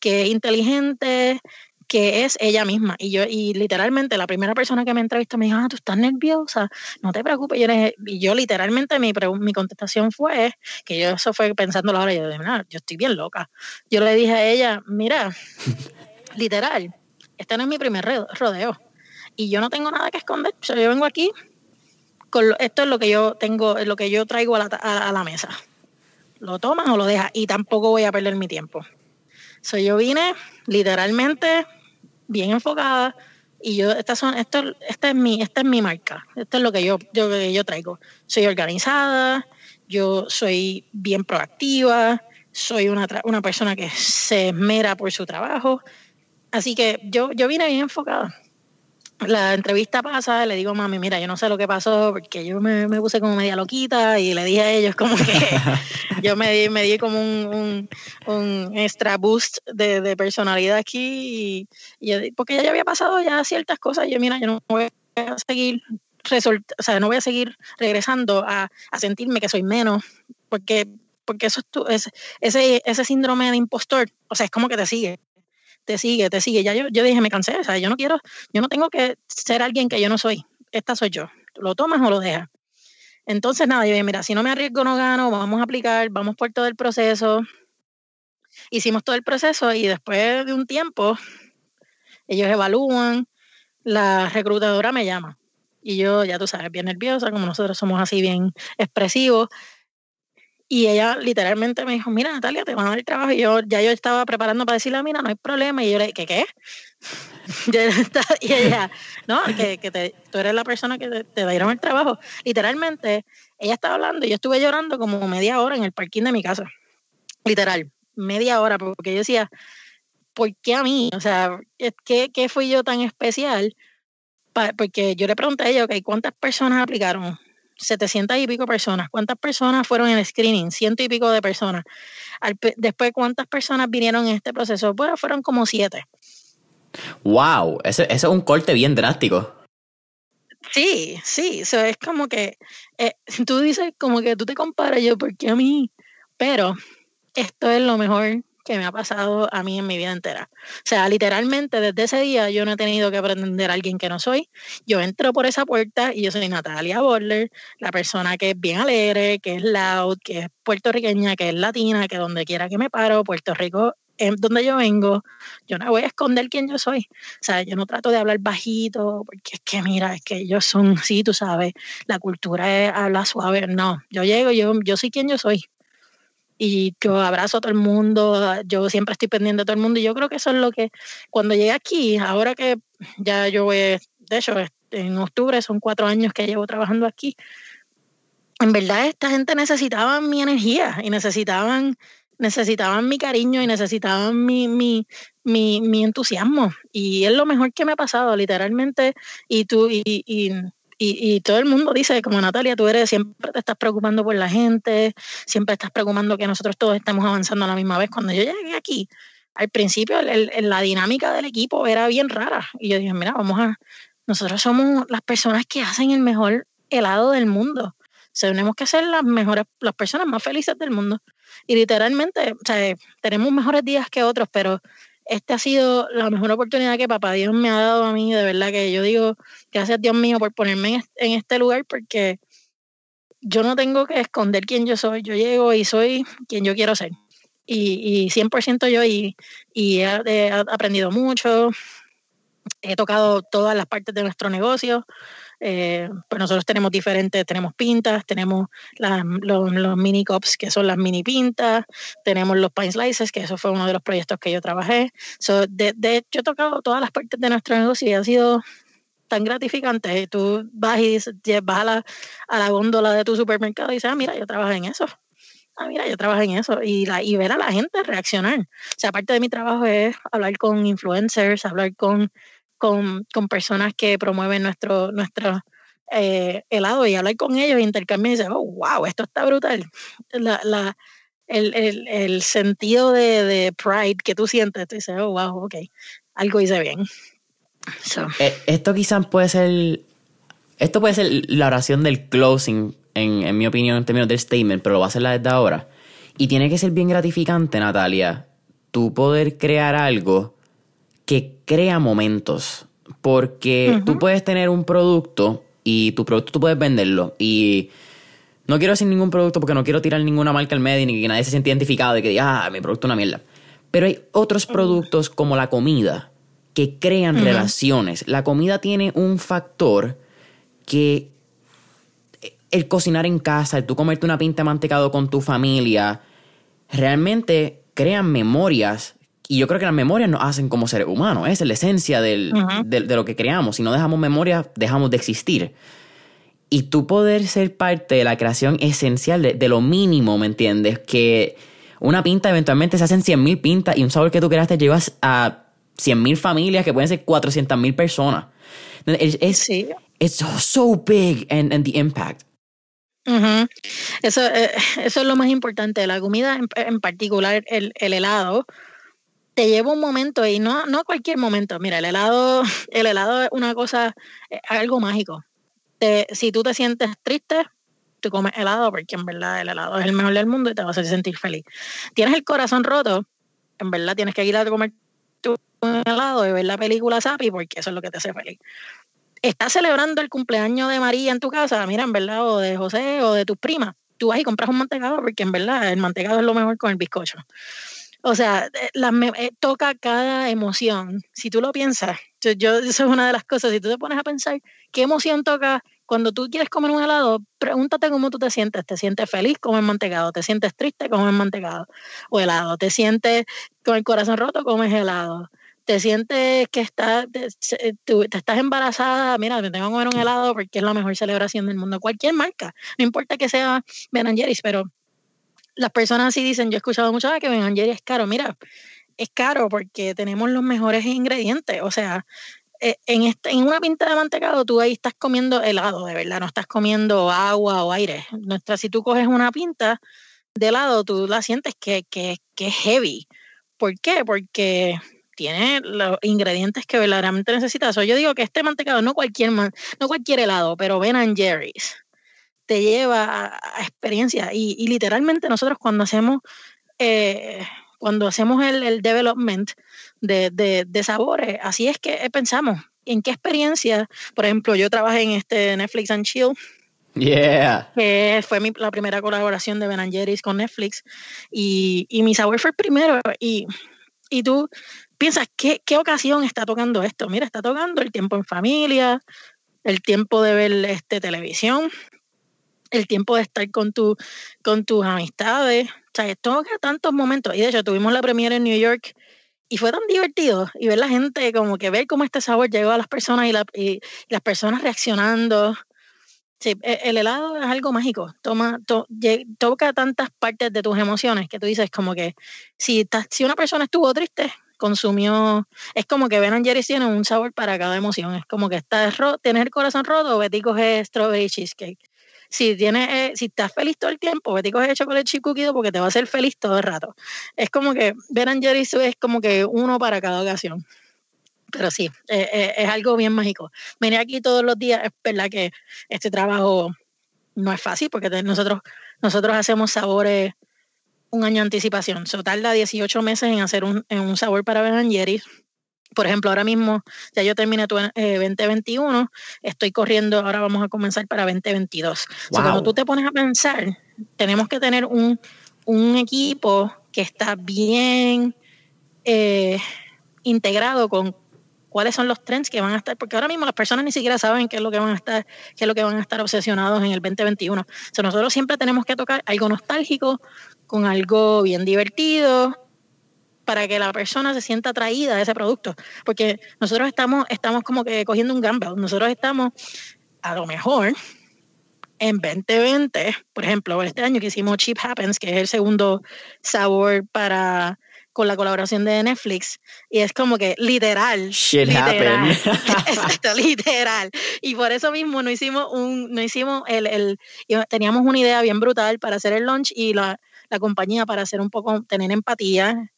que es inteligente, que es ella misma. Y yo, y literalmente, la primera persona que me entrevistó me dijo, ah, tú estás nerviosa, no te preocupes. y yo literalmente mi, mi contestación fue, que yo eso fue pensando la hora, yo dije, yo estoy bien loca. Yo le dije a ella, mira, literal, este no es mi primer rodeo. Y yo no tengo nada que esconder. yo vengo aquí esto es lo que yo tengo, lo que yo traigo a la, mesa. Lo toman o lo dejas y tampoco voy a perder mi tiempo. So, yo vine literalmente bien enfocada y yo estas son esto esta es mi esta es mi marca. Esto es lo que yo yo, yo traigo. Soy organizada yo soy bien proactiva soy una, una persona que se esmera por su trabajo. Así que yo yo vine bien enfocada la entrevista pasa, le digo, mami, mira, yo no sé lo que pasó porque yo me, puse como media loquita y le dije a ellos como que yo me di, me di como un, extra boost de, personalidad aquí y, porque ya, había pasado ya ciertas cosas. Yo, mira, yo no voy a seguir o sea, no voy a seguir regresando a, sentirme que soy menos porque porque eso es, ese, ese síndrome de impostor, o sea, es como que te sigue te sigue, te sigue. Ya yo, yo dije, me cansé, sea, yo no quiero, yo no tengo que ser alguien que yo no soy. Esta soy yo. ¿Lo tomas o lo dejas? Entonces, nada, yo dije, mira, si no me arriesgo, no gano, vamos a aplicar, vamos por todo el proceso. Hicimos todo el proceso y después de un tiempo, ellos evalúan, la reclutadora me llama. Y yo, ya tú sabes, bien nerviosa, como nosotros somos así bien expresivos, y ella literalmente me dijo, mira Natalia, te van a dar el trabajo. Y yo ya yo estaba preparando para decirle, mira, no hay problema. Y yo le dije, ¿qué qué? y ella, no, que, que tú eres la persona que te, te dieron el trabajo. Literalmente, ella estaba hablando y yo estuve llorando como media hora en el parking de mi casa. Literal, media hora, porque yo decía, ¿por qué a mí? O sea, ¿qué, qué fui yo tan especial? porque yo le pregunté a ella, ok, ¿cuántas personas aplicaron? 700 y pico personas. ¿Cuántas personas fueron en el screening? Ciento y pico de personas. después, ¿cuántas personas vinieron en este proceso? Bueno, fueron como siete. ¡Wow! Ese, es un corte bien drástico. Sí, sí. Eso es como que eh, tú dices, como que tú te comparas yo, porque a mí? Pero esto es lo mejor que me ha pasado a mí en mi vida entera. O sea, literalmente desde ese día yo no he tenido que aprender a alguien que no soy. Yo entro por esa puerta y yo soy Natalia Borler, la persona que es bien alegre, que es loud, que es puertorriqueña, que es latina, que donde quiera que me paro, Puerto Rico donde yo vengo, yo no voy a esconder quién yo soy. O sea, yo no trato de hablar bajito, porque es que mira, es que ellos son, sí, tú sabes, la cultura es hablar suave. No, yo llego, yo, yo soy quien yo soy. Y yo abrazo a todo el mundo, yo siempre estoy pendiente de todo el mundo. Y yo creo que eso es lo que, cuando llegué aquí, ahora que ya yo voy, de hecho, en octubre son cuatro años que llevo trabajando aquí, en verdad esta gente necesitaba mi energía y necesitaban necesitaban mi cariño y necesitaban mi, mi, mi, mi, entusiasmo. Y es lo mejor que me ha pasado, literalmente. Y tú, y, y, y, todo el mundo dice, como Natalia, tú eres, siempre te estás preocupando por la gente, siempre estás preocupando que nosotros todos estemos avanzando a la misma vez. Cuando yo llegué aquí, al principio la dinámica del equipo era bien rara. Y yo dije, mira, vamos a, nosotros somos las personas que hacen el mejor helado del mundo. tenemos que ser las mejores, las personas más felices del mundo. Y literalmente, o sea, tenemos mejores días que otros, pero este ha sido la mejor oportunidad que papá Dios me ha dado a mí, de verdad que yo digo, gracias Dios mío por ponerme en este lugar porque yo no tengo que esconder quién yo soy, yo llego y soy quien yo quiero ser. Y, y 100% yo y he, aprendido mucho, he tocado todas las partes de nuestro negocio, eh, pues nosotros tenemos diferentes, tenemos pintas, tenemos los, mini cups que son las mini pintas, tenemos los pine slices, que eso fue uno de los proyectos que yo trabajé. So, de, de, yo he tocado todas las partes de nuestro negocio y ha sido tan gratificante. Tú vas y dices, vas a la, a la góndola de tu supermercado y dices, ah, mira, yo trabajo en eso. Ah, mira, yo trabajo en eso. Y, la, y ver a la gente reaccionar. O sea, aparte de mi trabajo es hablar con influencers, hablar con con, con personas que promueven nuestro, nuestro eh, helado y hablar con ellos, intercambiar y decir, oh, wow, esto está brutal. La, la, el, el, el, sentido de, de, pride que tú sientes, tú dices, oh, wow, ok, algo hice bien. Eh, esto quizás puede ser, esto puede ser la oración del closing, en, en mi opinión, en términos del statement, pero lo va a hacer la desde ahora. Y tiene que ser bien gratificante, Natalia, tú poder crear algo que crea momentos. Porque tú puedes tener un producto y tu producto tú puedes venderlo. Y no quiero decir ningún producto porque no quiero tirar ninguna marca al medio ni que nadie se sienta identificado de que diga, ah, mi producto es una mierda. Pero hay otros productos como la comida que crean relaciones. La comida tiene un factor que el cocinar en casa, el tú comerte una pinta de mantecado con tu familia, realmente crean memorias y yo creo que las memorias nos hacen como seres humanos. Esa es la esencia del, de, lo que creamos. Si no dejamos memoria, dejamos de existir. Y tú poder ser parte de la creación esencial de, lo mínimo, ¿me entiendes? Que una pinta eventualmente se hacen 100.000 pintas y un sabor que tú creaste llevas a 100.000 familias que pueden ser 400.000 personas. Es, sí. it's so big and, and the impact. eso, eh, eso es lo más importante. La comida, en, en particular el, el helado, te lleva un momento y no, no cualquier momento. Mira, el helado, el helado es una cosa, es algo mágico. si tú te sientes triste, tú comes helado porque en verdad el helado es el mejor del mundo y te va a sentir feliz. Tienes el corazón roto, en verdad tienes que ir a comer tu helado y ver la película Sapi porque eso es lo que te hace feliz. Estás celebrando el cumpleaños de María en tu casa, mira, en verdad, o de José o de tus primas. Tú vas y compras un mantecado porque en verdad el mantecado es lo mejor con el bizcocho. O sea, eh, la, eh, toca cada emoción. Si tú lo piensas, yo, eso es una de las cosas, si tú te pones a pensar qué emoción toca cuando tú quieres comer un helado, pregúntate cómo tú te sientes. ¿Te sientes feliz? Comes mantecado. ¿Te sientes triste? Comes mantecado o helado. ¿Te sientes con el corazón roto? Comes helado. ¿Te sientes que eh, te, estás embarazada? Mira, me tengo que comer un helado porque es la mejor celebración del mundo. Cualquier marca, no importa que sea Ben Jerry's, pero las personas así dicen, yo he escuchado mucho ah, que Ben Jerry es caro. Mira, es caro porque tenemos los mejores ingredientes. O sea, eh, en, este, en una pinta de mantecado tú ahí estás comiendo helado, de verdad, no estás comiendo agua o aire. Nuestra, si tú coges una pinta de helado, tú la sientes que, que, que es heavy. ¿Por qué? Porque tiene los ingredientes que verdaderamente necesitas. yo digo que este mantecado, no cualquier, no cualquier helado, pero Ben Jerry's te lleva a, experiencia. Y, literalmente nosotros cuando hacemos, eh, cuando hacemos el, development de, sabores, así es que pensamos, ¿en qué experiencia? Por ejemplo, yo trabajé en este Netflix and Chill. Yeah. Que fue la primera colaboración de Ben Jerry's con Netflix. Y, y mi sabor fue el primero. Y y tú piensas, ¿qué, ¿qué ocasión está tocando esto? Mira, está tocando el tiempo en familia, el tiempo de ver este, televisión, el tiempo de estar con, tu, con tus amistades. O sea, toca tantos momentos. Y de hecho, tuvimos la premiere en New York y fue tan divertido. Y ver la gente, como que ver cómo este sabor llegó a las personas y, y las personas reaccionando. Sí, e, el helado es algo mágico. Toma, toca tantas partes de tus emociones que tú dices como que si, si una persona estuvo triste, consumió, es como que Ben Jerry's tiene un sabor para cada emoción. Es como que estás ro tienes el corazón roto, Betty coge strawberry cheesecake. Si tienes, eh, si estás feliz todo el tiempo, Betty coge chocolate chip cookie porque te va a hacer feliz todo el rato. Es como que Jerry's es como que uno para cada ocasión. Pero sí, eh, eh, es algo bien mágico. Venir aquí todos los días, es verdad que este trabajo no es fácil porque nosotros, nosotros hacemos sabores un año anticipación. Se tarda 18 meses en hacer un, en un sabor para Ben. Por ejemplo, ahora mismo ya yo terminé tu, 2021, eh, estoy corriendo, ahora vamos a comenzar para 2022. cuando tú te pones a pensar, tenemos que tener un, un equipo que está bien eh, integrado con cuáles son los trends que van a estar, porque ahora mismo las personas ni siquiera saben qué es lo que van a estar, qué es lo que van a estar obsesionados en el 2021. O nosotros siempre tenemos que tocar algo nostálgico con algo bien divertido para que la persona se sienta atraída a ese producto, porque nosotros estamos estamos como que cogiendo un gamble, nosotros estamos a lo mejor en 2020, por ejemplo, este año que hicimos Cheap Happens, que es el segundo sabor para con la colaboración de Netflix y es como que literal. Shit literal, Exacto, literal. Y por eso mismo no hicimos un, no hicimos el, el, teníamos una idea bien brutal para hacer el launch y la, la compañía para hacer un poco, tener empatía,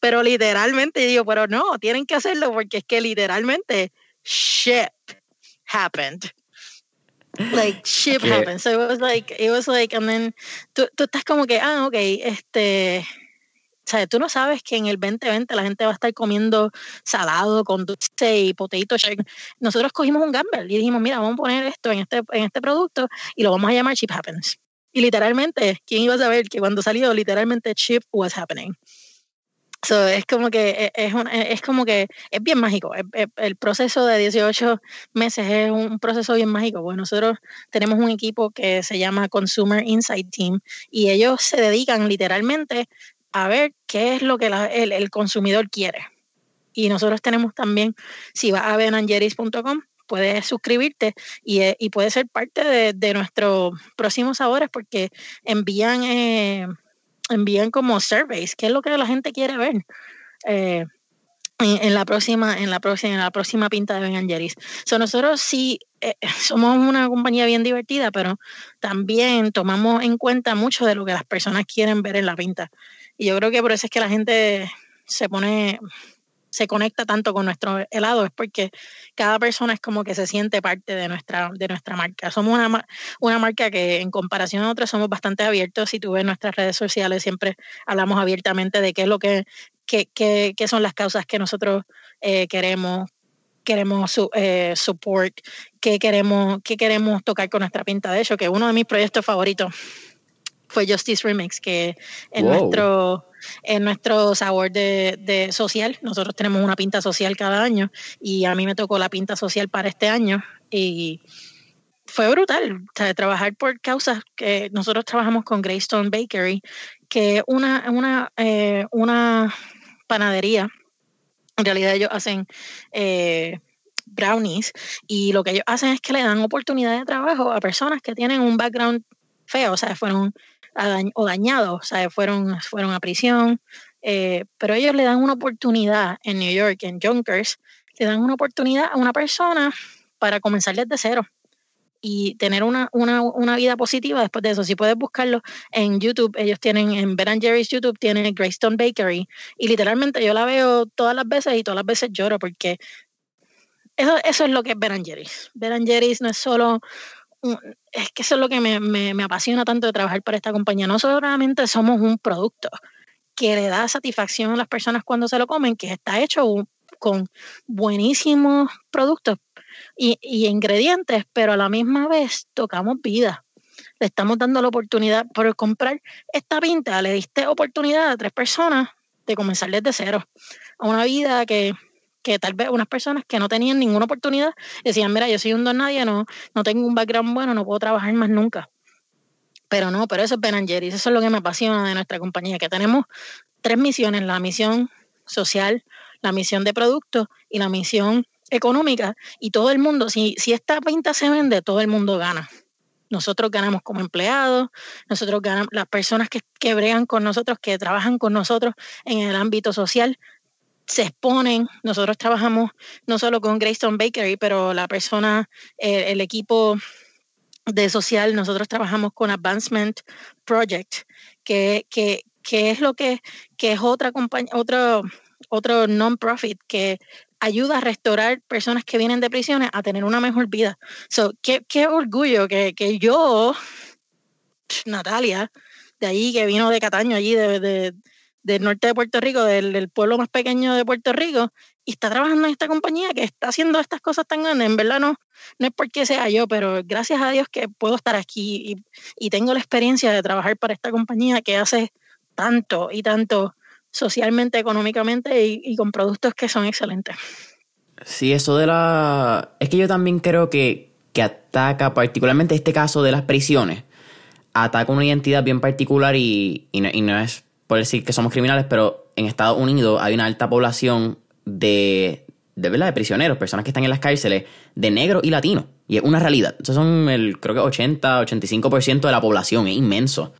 pero literalmente digo, pero no, tienen que hacerlo porque es que literalmente shit happened. Like shit happened. So it was like, it was like, and then tú, tú estás como que, ah, ok, este, o sea, tú no sabes que en el 2020 la gente va a estar comiendo salado con dulce y potato shake. Nosotros cogimos un gamble y dijimos, mira, vamos a poner esto en este, en este producto y lo vamos a llamar Chip Happens. Y literalmente, ¿quién iba a saber que cuando salió literalmente Chip was happening? So, es como que e, es, es como que es bien mágico. El, el, proceso de 18 meses es un proceso bien mágico. Pues nosotros tenemos un equipo que se llama Consumer Insight Team y ellos se dedican literalmente a ver qué es lo que el, consumidor quiere. Y nosotros tenemos también, si vas a benangeris.com, puedes suscribirte y, eh, y puedes ser parte de, de nuestros próximos sabores porque envían, eh, envían como surveys, qué es lo que la gente quiere ver. Eh, en, la próxima en la próxima en la próxima pinta de Ben Jerry's. nosotros sí somos una compañía bien divertida, pero también tomamos en cuenta mucho de lo que las personas quieren ver en la pinta. Y yo creo que por eso es que la gente se pone, se conecta tanto con nuestro helado, es porque cada persona es como que se siente parte de nuestra, de nuestra marca. Somos una, una marca que en comparación a otras somos bastante abiertos. Si tú ves nuestras redes sociales, siempre hablamos abiertamente de qué es lo que, qué, qué, qué son las causas que nosotros eh, queremos queremos su, eh, support, qué queremos, qué queremos tocar con nuestra pinta. De hecho, que uno de mis proyectos favoritos fue Justice Remix, que en nuestro en nuestro sabor de, social, nosotros tenemos una pinta social cada año y a mí me tocó la pinta social para este año y fue brutal, trabajar por causas que nosotros trabajamos con Greystone Bakery, que una, una, eh, una panadería, en realidad ellos hacen eh, brownies y lo que ellos hacen es que le dan oportunidad de trabajo a personas que tienen un background feo, o sea, fueron o dañados, o sea, fueron, fueron a prisión, eh, pero ellos le dan una oportunidad en New York, en Junkers, le dan una oportunidad a una persona para comenzar desde cero y tener una, una, una, vida positiva después de eso. Si puedes buscarlo en YouTube, ellos tienen, en Ben Jerry's YouTube, tienen Greystone Bakery y literalmente yo la veo todas las veces y todas las veces lloro porque eso, eso es lo que es Ben Jerry's. Ben Jerry's no es solo es que eso es lo que me, me, apasiona tanto de trabajar para esta compañía. No solamente somos un producto que le da satisfacción a las personas cuando se lo comen, que está hecho con buenísimos productos y, y ingredientes, pero a la misma vez tocamos vida. Le estamos dando la oportunidad por comprar esta pinta, le diste oportunidad a tres personas de comenzar desde cero, a una vida que, que tal vez unas personas que no tenían ninguna oportunidad decían, mira, yo soy un don nadie, no, no tengo un background bueno, no puedo trabajar más nunca. Pero no, pero eso es Ben eso es lo que me apasiona de nuestra compañía, que tenemos tres misiones, la misión social, la misión de producto y la misión económica. Y todo el mundo, si, si esta pinta se vende, todo el mundo gana. Nosotros ganamos como empleados, nosotros ganamos, las personas que, que bregan con nosotros, que trabajan con nosotros en el ámbito social, se exponen. Nosotros trabajamos no solo con Greystone Bakery, pero la persona, eh, el equipo de social, nosotros trabajamos con Advancement Project, que, que, que es lo que, que es otra compañía, otro, otro non-profit que ayuda a restaurar personas que vienen de prisiones a tener una mejor vida. So, qué, qué orgullo que, que, yo, Natalia, de allí, que vino de Cataño, allí de, de, del norte de Puerto Rico, del, del, pueblo más pequeño de Puerto Rico, y está trabajando en esta compañía que está haciendo estas cosas tan grandes. En verdad no, no es porque sea yo, pero gracias a Dios que puedo estar aquí y, y tengo la experiencia de trabajar para esta compañía que hace tanto y tanto socialmente, económicamente y, con productos que son excelentes. Sí, eso de la... Es que yo también creo que, que ataca particularmente este caso de las prisiones. Ataca una identidad bien particular y, y, no, es por decir que somos criminales, pero en Estados Unidos hay una alta población de, de, ¿verdad? de prisioneros, personas que están en las cárceles, de negros y latinos. Y es una realidad. Esos son el, creo que 80, 85% de la población, es inmenso.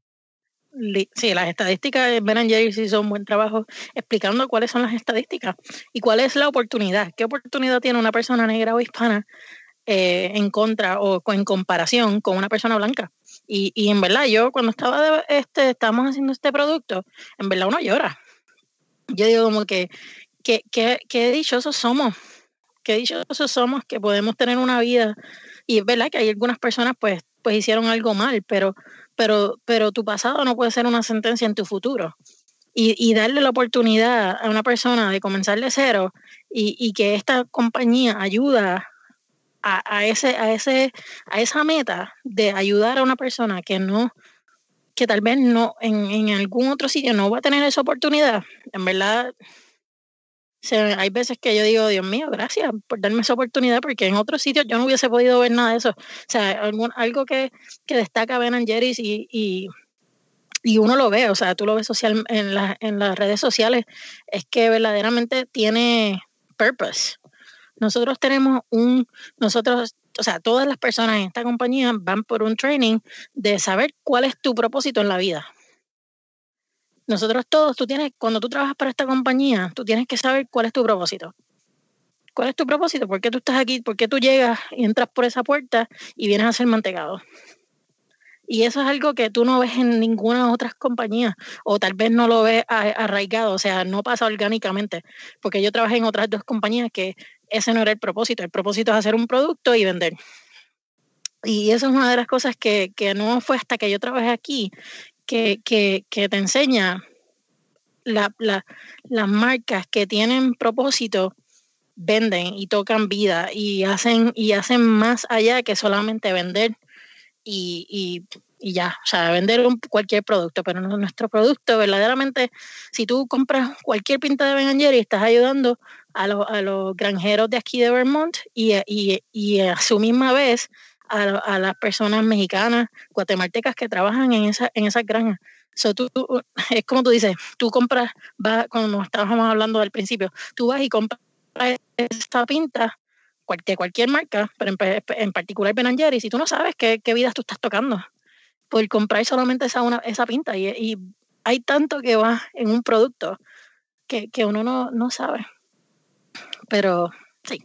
Sí, las estadísticas, de Ben Jerry hizo un buen trabajo explicando cuáles son las estadísticas y cuál es la oportunidad. ¿Qué oportunidad tiene una persona negra o hispana eh, en contra o en comparación con una persona blanca? Y, y en verdad, yo cuando estaba este, estábamos haciendo este producto, en verdad uno llora. Yo digo como que, que, que, que dichosos somos, qué dichosos somos que podemos tener una vida. Y es verdad que hay algunas personas pues, pues hicieron algo mal, pero pero, pero tu pasado no puede ser una sentencia en tu futuro. Y, y darle la oportunidad a una persona de comenzar de cero y, y que esta compañía ayuda a, ese, a, ese, a esa meta de ayudar a una persona que no, que tal vez no, en, en algún otro sitio no va a tener esa oportunidad, en verdad hay veces que yo digo, Dios mío, gracias por darme esa oportunidad, porque en otros sitios yo no hubiese podido ver nada de eso. O sea, algo que, que destaca Ben Jerry's y, y, y, uno lo ve, o sea, tú lo ves social, en, la, en las redes sociales, es que verdaderamente tiene purpose. Nosotros tenemos un, nosotros, o sea, todas las personas en esta compañía van por un training de saber cuál es tu propósito en la vida nosotros todos, tú tienes, cuando tú trabajas para esta compañía, tú tienes que saber cuál es tu propósito. ¿Cuál es tu propósito? ¿Por qué tú estás aquí? ¿Por qué tú llegas y entras por esa puerta y vienes a ser mantecado? Y eso es algo que tú no ves en ninguna otra compañía, o tal vez no lo ves arraigado, o sea, no pasa orgánicamente, porque yo trabajé en otras dos compañías que ese no era el propósito, el propósito es hacer un producto y vender. Y eso es una de las cosas que, que no fue hasta que yo trabajé aquí que, que, te enseña la, la, las marcas que tienen propósito venden y tocan vida y hacen y hacen más allá que solamente vender y, y, y ya, o sea, vender un, cualquier producto, pero nuestro producto verdaderamente, si tú compras cualquier pinta de Ben Jerry, estás ayudando a, los, a los granjeros de aquí de Vermont y, y, y a su misma vez a, las personas mexicanas, guatemaltecas que trabajan en, esa, en esas granjas. So, tú, es como tú dices, tú compras, vas, como estábamos hablando al principio, tú vas y compras esta pinta de cualquier marca, pero en, en particular Ben Jerry, si tú no sabes qué, qué vidas tú estás tocando por comprar solamente esa, una, esa pinta. Y, y, hay tanto que va en un producto que, que uno no, no sabe. Pero sí.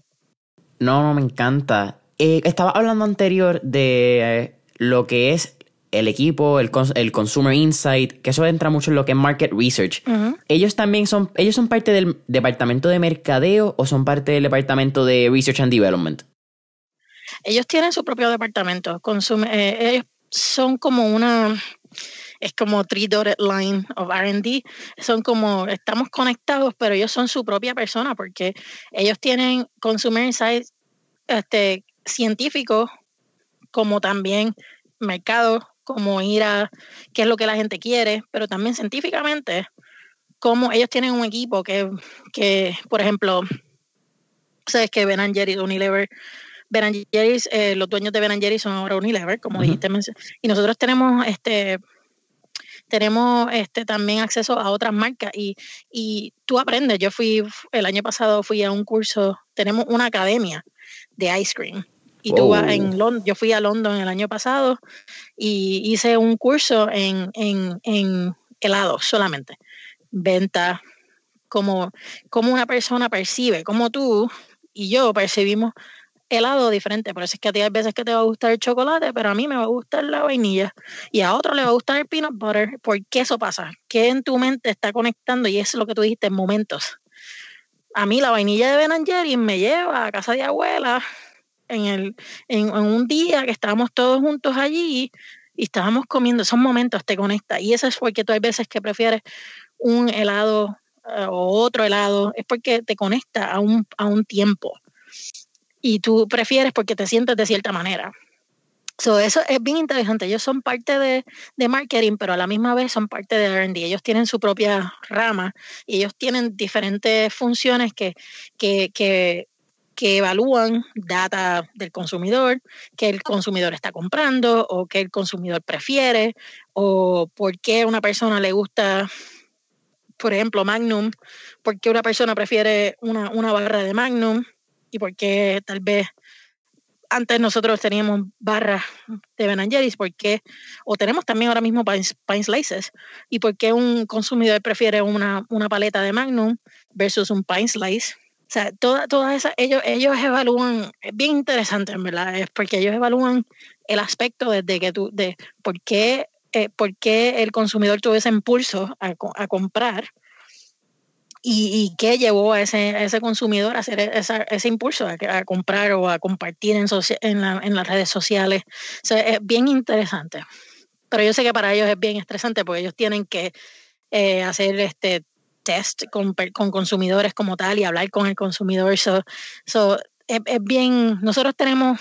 No, no, me encanta. Eh, estaba hablando anterior de eh, lo que es el equipo, el, el, Consumer Insight, que eso entra mucho en lo que es Market Research. Ellos también son, ellos son parte del departamento de mercadeo o son parte del departamento de Research and Development. Ellos tienen su propio departamento. Consume, eh, ellos son como una, es como three dotted line of R&D. Son como, estamos conectados, pero ellos son su propia persona porque ellos tienen Consumer Insight este, científicos como también mercado, como ir a qué es lo que la gente quiere, pero también científicamente cómo ellos tienen un equipo que, que por ejemplo, sabes que Ben Jerry's, Unilever, Ben Jerry's, eh, los dueños de Ben Jerry's son ahora Unilever, como dijiste, y nosotros tenemos este tenemos este también acceso a otras marcas y, y tú aprendes. Yo fui el año pasado fui a un curso, tenemos una academia de ice cream. Y tú vas en London, yo fui a London el año pasado y hice un curso en, en, en helados solamente. Venta, como, como una persona percibe, como tú y yo percibimos helado diferente. Por eso es que a ti hay veces que te va a gustar el chocolate, pero a mí me va a gustar la vainilla. Y a otro le va a gustar el peanut butter. ¿Por qué eso pasa? ¿Qué en tu mente está conectando? Y es lo que tú dijiste en momentos. A mí la vainilla de Ben Jerry me lleva a casa de abuela en, el, en, un día que estábamos todos juntos allí y estábamos comiendo. Esos momentos te conecta. Y eso es porque tú hay veces que prefieres un helado eh, o otro helado. Es porque te conecta a un, a un tiempo y tú prefieres porque te sientes de cierta manera. So, eso es bien interesante. Ellos son parte de, de, marketing, pero a la misma vez son parte de RD. Ellos tienen su propia rama y ellos tienen diferentes funciones que, que, que, evalúan data del consumidor, que el consumidor está comprando o que el consumidor prefiere o por qué una persona le gusta, por ejemplo, Magnum, por qué una persona prefiere una, una barra de Magnum y porque tal vez antes nosotros teníamos barras de Ben Jerry's, porque, o tenemos también ahora mismo Pine, Slices, y por qué un consumidor prefiere una, una, paleta de Magnum versus un Pine Slice. O sea, todas toda esas, ellos, ellos evalúan, es bien interesante en verdad, es porque ellos evalúan el aspecto desde que tú, de por qué, eh, por qué el consumidor tuvo ese impulso a, a comprar y, qué llevó a ese, consumidor a hacer ese impulso a, comprar o a compartir en, en, las redes sociales. es bien interesante. Pero yo sé que para ellos es bien estresante porque ellos tienen que eh, hacer este test con, con, consumidores como tal y hablar con el consumidor. So, es, bien, nosotros tenemos,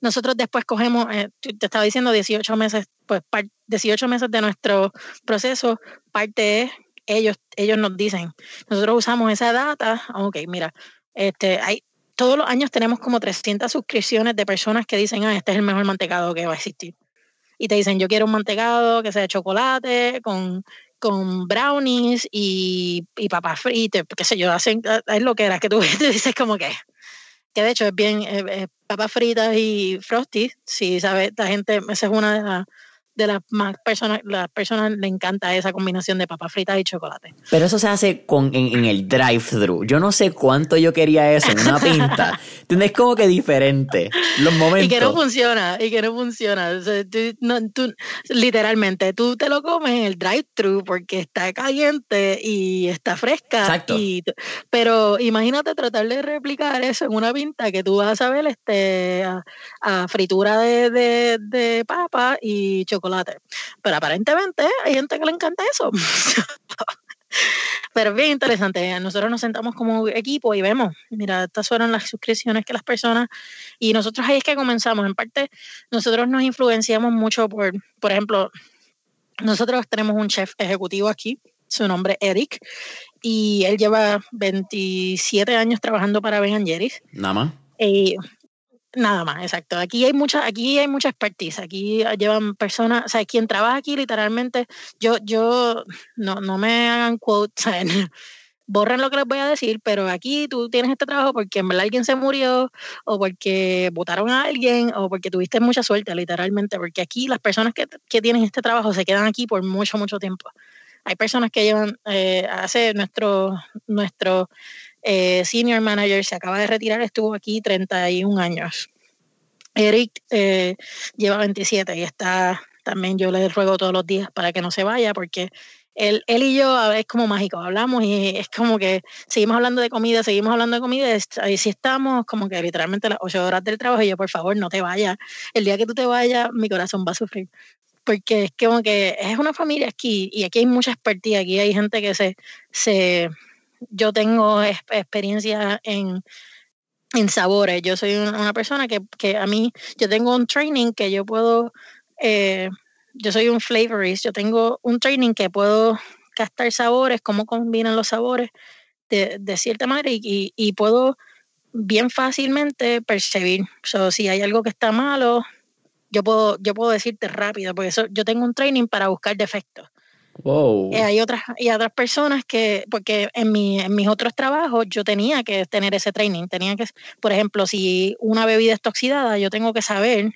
nosotros después cogemos, eh, te estaba diciendo 18 meses, pues 18 meses de nuestro proceso, parte es ellos, ellos nos dicen, nosotros usamos esa data, ok, mira, este, hay, todos los años tenemos como 300 suscripciones de personas que dicen, ah, este es el mejor mantecado que va a existir. Y te dicen, yo quiero un mantecado que sea de chocolate, con, con brownies y, y papas fritas, qué sé yo, hacen, es lo que era, que tú dices como que, que de hecho es bien, papas fritas y frosty, si sabes, la gente, esa es una de las de las más personas, las personas le encanta esa combinación de papas fritas y chocolate. Pero eso se hace con, en, el drive-thru. Yo no sé cuánto yo quería eso en una pinta. Tienes como que diferente. Los momentos. Y que no funciona, y que no funciona. tú, literalmente, tú te lo comes en el drive-thru porque está caliente y está fresca. Exacto. pero imagínate tratar de replicar eso en una pinta que tú vas a ver este, a, fritura de, de, de papa y chocolate pero aparentemente hay gente que le encanta eso. Pero es bien interesante. Nosotros nos sentamos como equipo y vemos, mira, estas fueron las suscripciones que las personas, y nosotros ahí es que comenzamos. En parte, nosotros nos influenciamos mucho por, por ejemplo, nosotros tenemos un chef ejecutivo aquí, su nombre es Eric, y él lleva 27 años trabajando para Ben Jerry's. Nada más. Y Nada más, exacto. Aquí hay mucha, aquí hay mucha expertise. Aquí llevan personas, o sea, quien trabaja aquí literalmente, yo, yo, no, no me hagan quotes, borren lo que les voy a decir, pero aquí tú tienes este trabajo porque en verdad alguien se murió, o porque votaron a alguien, o porque tuviste mucha suerte, literalmente, porque aquí las personas que, que tienen este trabajo se quedan aquí por mucho, mucho tiempo. Hay personas que llevan, eh, hace nuestro, nuestro eh, senior manager se acaba de retirar, estuvo aquí 31 años. Eric eh, lleva 27 y está también yo le ruego todos los días para que no se vaya porque él, él y yo es como mágico, hablamos y es como que seguimos hablando de comida, seguimos hablando de comida y si estamos como que literalmente las 8 horas del trabajo y yo por favor no te vayas, el día que tú te vayas mi corazón va a sufrir porque es como que es una familia aquí y aquí hay mucha expertise, aquí hay gente que se, se yo tengo experiencia en, en sabores. Yo soy una persona que, que, a mí, yo tengo un training que yo puedo, eh, yo soy un flavorist, yo tengo un training que puedo captar sabores, cómo combinan los sabores de, de cierta manera y, y, puedo bien fácilmente percibir. So, si hay algo que está malo, yo puedo, yo puedo decirte rápido, porque eso, yo tengo un training para buscar defectos. Wow. Eh, hay otras, y otras personas que, porque en, mi, en mis otros trabajos yo tenía que tener ese training, tenía que, por ejemplo, si una bebida está oxidada, yo tengo que saber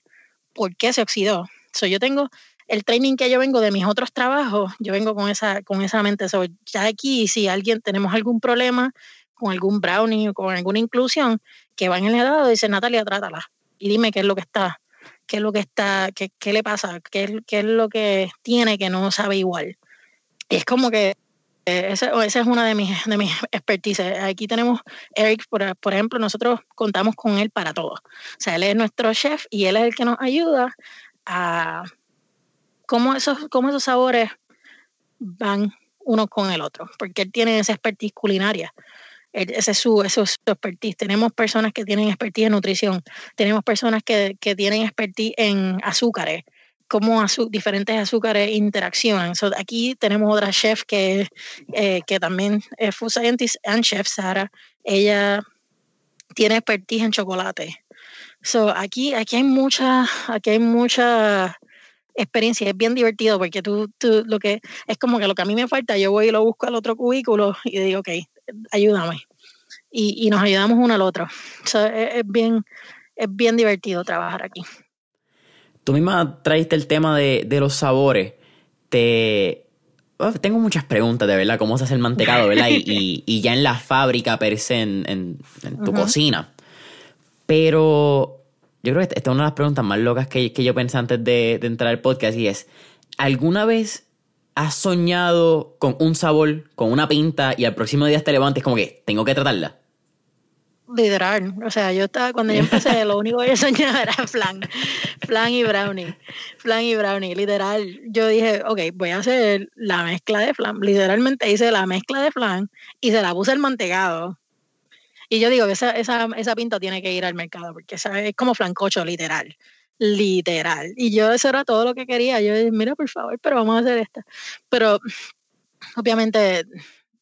por qué se oxidó. So, yo tengo el training que yo vengo de mis otros trabajos, yo vengo con esa, con esa mente. So, ya aquí, si alguien tenemos algún problema con algún brownie o con alguna inclusión, que va en el helado, dice Natalia, trátala. Y dime qué es lo que está, qué es lo que está, qué, qué le pasa, qué, qué es lo que tiene que no sabe igual. Y es como que eh, esa, esa, es una de mis, de mis. Aquí tenemos Eric, por, por, ejemplo, nosotros contamos con él para todo. O sea, él es nuestro chef y él es el que nos ayuda a cómo esos, cómo esos sabores van uno con el otro, porque él tiene esa expertise culinaria. Ese es su, eso es expertise. Tenemos personas que tienen expertise en nutrición, tenemos personas que, que tienen expertise en azúcares, cómo diferentes azúcares interaccionan. So, aquí tenemos otra chef que, eh, que también es food scientist and chef, Sara. Ella tiene expertise en chocolate. So, aquí, aquí hay mucha, aquí hay mucha experiencia, es bien divertido porque tú, tú, lo que es como que lo que a mí me falta, yo voy y lo busco al otro cubículo y digo, ok, ayúdame. Y, y nos ayudamos uno al otro. So, es, bien, es bien divertido trabajar aquí tú misma traiste el tema de, de los sabores. Te. Oh, tengo muchas preguntas de verdad, cómo se hace el mantecado, ¿verdad? Y, y, ya en la fábrica per se, en, en, tu cocina. Pero yo creo que esta es una de las preguntas más locas que, que yo pensé antes de, de entrar al podcast y es, ¿alguna vez has soñado con un sabor, con una pinta y al próximo día te levantes como que tengo que tratarla? Literal, o sea, yo estaba, cuando yo empecé, lo único que yo soñaba era flan, flan y brownie, flan y brownie, literal. Yo dije, ok, voy a hacer la mezcla de flan, literalmente hice la mezcla de flan y se la puse el mantecado. Y yo digo que esa, esa, esa pinta tiene que ir al mercado, porque esa es como flancocho, literal, literal. Y yo eso era todo lo que quería. Yo dije, mira, por favor, pero vamos a hacer esta. Pero obviamente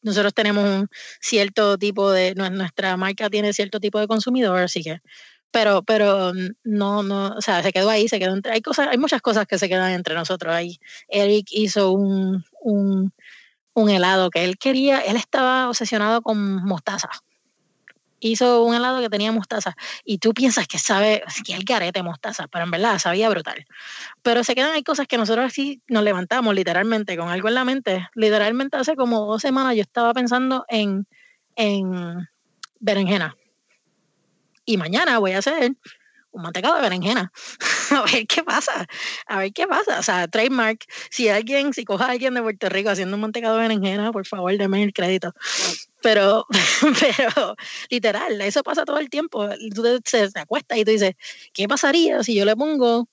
nosotros tenemos un cierto tipo de, nuestra marca tiene cierto tipo de consumidor, así que, pero, pero no, no, o sea, se quedó ahí, se quedó entre, hay cosas, hay muchas cosas que se quedan entre nosotros ahí. Eric hizo un, un, un helado que él quería, él estaba obsesionado con mostaza hizo un helado que tenía mostaza y tú piensas que sabe, que el garete mostaza, pero en verdad sabía brutal. Pero se quedan, hay cosas que nosotros así nos levantamos literalmente con algo en la mente. Literalmente hace como dos semanas yo estaba pensando en, en berenjena. Y mañana voy a hacer un mantecado de berenjena. a ver qué pasa. A ver qué pasa. O sea, trademark. Si alguien, si coja a alguien de Puerto Rico haciendo un mantecado de berenjena, por favor, denme el crédito. Pero, pero, literal, eso pasa todo el tiempo. Tú te, te acuestas y tú dices, ¿qué pasaría si yo le pongo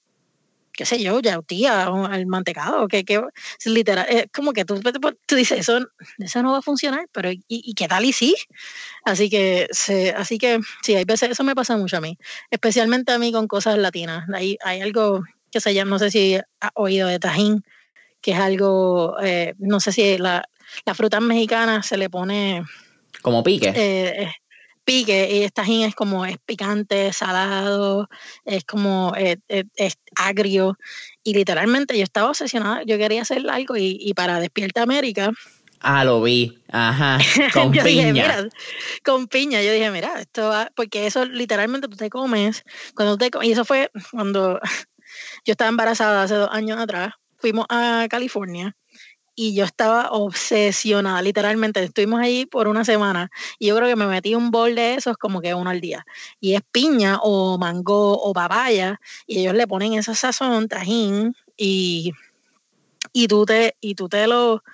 qué sé yo, yautía al mantecado, que, es literal, es como que tú, tú dices, eso, eso no va a funcionar, pero ¿y, qué tal y sí? Así que, se, así que sí, hay veces eso me pasa mucho a mí, especialmente a mí con cosas latinas. Hay, hay algo que se llama, no sé si ha oído de tajín, que es algo, eh, no sé si la, la fruta mexicana se le pone... Como pique. Eh, pique y esta tajín es como es picante, salado, es como eh, eh, es, agrio y literalmente yo estaba obsesionada, yo quería hacer algo y, y para Despierta América Ah, lo vi. Ajá. Con piña. con piña. Yo dije, mira, esto va. Porque eso literalmente tú te comes. Cuando te Y eso fue cuando yo estaba embarazada hace dos años atrás. Fuimos a California y yo estaba obsesionada, literalmente. Estuvimos ahí por una semana y yo creo que me metí un bol de esos como que uno al día. Y es piña o mango o papaya y ellos le ponen esa sazón, tajín y, y, tú te, y tú te lo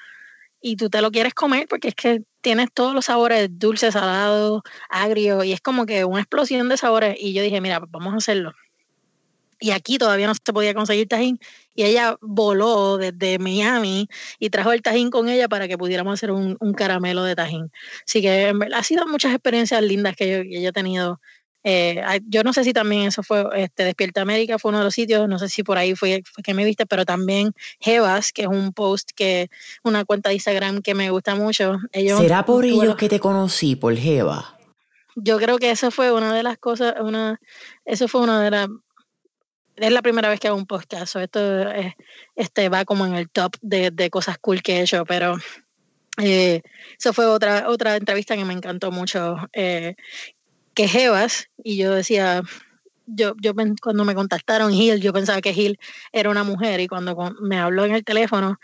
y tú te lo quieres comer porque es que tienes todos los sabores dulce, salado, agrio y es como que una explosión de sabores y yo dije, mira, vamos a hacerlo y aquí todavía no se podía conseguir tajín y ella voló desde Miami y trajo el tajín con ella para que pudiéramos hacer un, caramelo de tajín. Así que ha sido muchas experiencias lindas que yo, he tenido Eh, yo no sé si también eso fue, este, Despierta América fue uno de los sitios, no sé si por ahí fue, que me viste, pero también Jevas, que es un post que, una cuenta de Instagram que me gusta mucho. Ellos, ¿Será por ellos que te conocí, por Jeva? Yo creo que eso fue una de las cosas, una, eso fue una de las es la primera vez que hago un podcast. Esto este va como en el top de, de cosas cool que he hecho, pero eh, eso fue otra, otra entrevista que me encantó mucho. Eh, que Jebas, y yo decía, yo, yo cuando me contactaron Gil, yo pensaba que Gil era una mujer, y cuando me habló en el teléfono,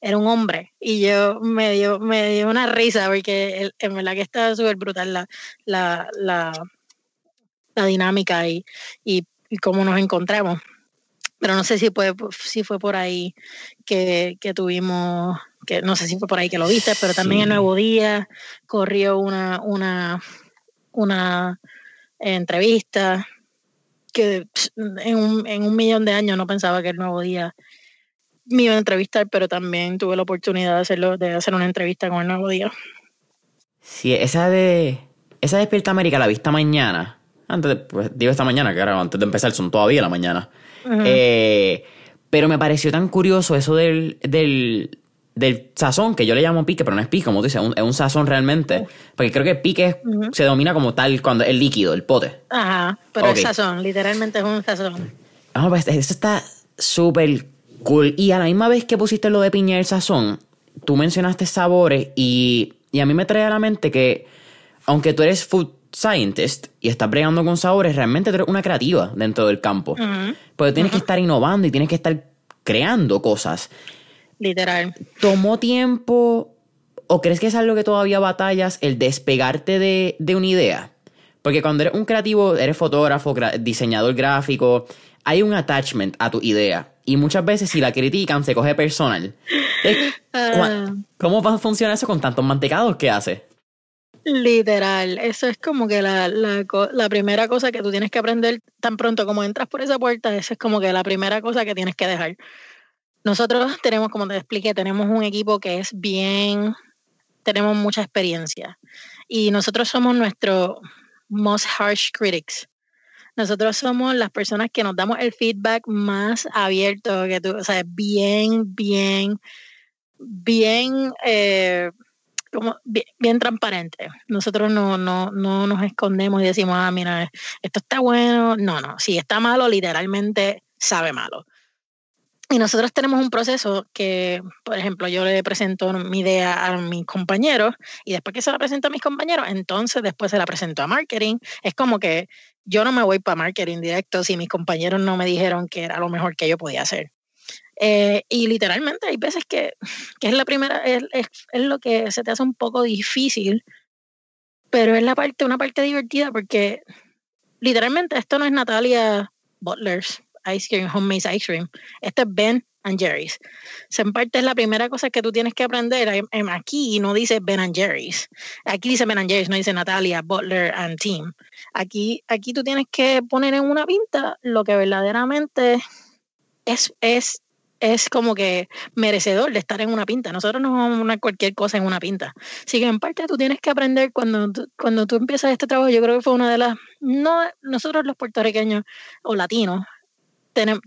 era un hombre. Y yo me dio, me dio una risa, porque en verdad que está súper brutal la, la, la, la dinámica y, y, y cómo nos encontramos pero no sé si fue, si fue por ahí que, que, tuvimos, que no sé si fue por ahí que lo viste, pero también el Nuevo Día corrió una, una, una entrevista que en un, en un millón de años no pensaba que el Nuevo Día me iba a entrevistar, pero también tuve la oportunidad de hacerlo, de hacer una entrevista con el Nuevo Día. Sí, esa de esa Despierta América la vista mañana. Antes de, pues, digo esta mañana, que ahora antes de empezar son todavía la mañana. Eh, pero me pareció tan curioso eso del, del, del, sazón, que yo le llamo pique, pero no es pique, como tú dices, es un, sazón realmente. Porque creo que pique se domina como tal cuando el líquido, el pote. Ajá, pero es sazón, literalmente es un sazón. Ah, pues eso está súper cool. Y a la misma vez que pusiste lo de piña y el sazón, tú mencionaste sabores y, y a mí me trae a la mente que, aunque tú eres food scientist y estás bregando con sabores, realmente eres una creativa dentro del campo. Porque tienes que estar innovando y tienes que estar creando cosas. Literal. ¿Tomó tiempo o crees que es algo que todavía batallas el despegarte de, de una idea? Porque cuando eres un creativo, eres fotógrafo, diseñador gráfico, hay un attachment a tu idea. Y muchas veces si la critican se coge personal. Ah. ¿Cómo funciona eso con tantos mantecados que hace? Literal, eso es como que la, la, primera cosa que tú tienes que aprender tan pronto como entras por esa puerta, esa es como que la primera cosa que tienes que dejar. Nosotros tenemos, como te expliqué, tenemos un equipo que es bien, tenemos mucha experiencia y nosotros somos nuestro most harsh critics. Nosotros somos las personas que nos damos el feedback más abierto que tú, o sea, bien, bien, bien... Eh, como bien, transparente. Nosotros no, no, no nos escondemos y decimos, ah, mira, esto está bueno. No, no, si está malo, literalmente sabe malo. Y nosotros tenemos un proceso que, por ejemplo, yo le presento mi idea a mis compañeros y después que se la presento a mis compañeros, entonces después se la presento a marketing. Es como que yo no me voy para marketing directo si mis compañeros no me dijeron que era lo mejor que yo podía hacer. Eh, y literalmente hay veces que, que es la primera, es, es, es, lo que se te hace un poco difícil, pero es la parte, una parte divertida porque literalmente esto no es Natalia Butler's Ice Cream, Homemade Ice Cream. Esto es Ben and Jerry's. En parte es la primera cosa que tú tienes que aprender. Aquí no dice Ben and Jerry's. Aquí dice Ben and Jerry's, no dice Natalia, Butler and Team. Aquí, aquí tú tienes que poner en una pinta lo que verdaderamente es, es es como que merecedor de estar en una pinta. Nosotros no vamos a poner cualquier cosa en una pinta. Así que en parte tú tienes que aprender cuando, cuando tú empiezas este trabajo, yo creo que fue una de las, no, nosotros los puertorriqueños o latinos,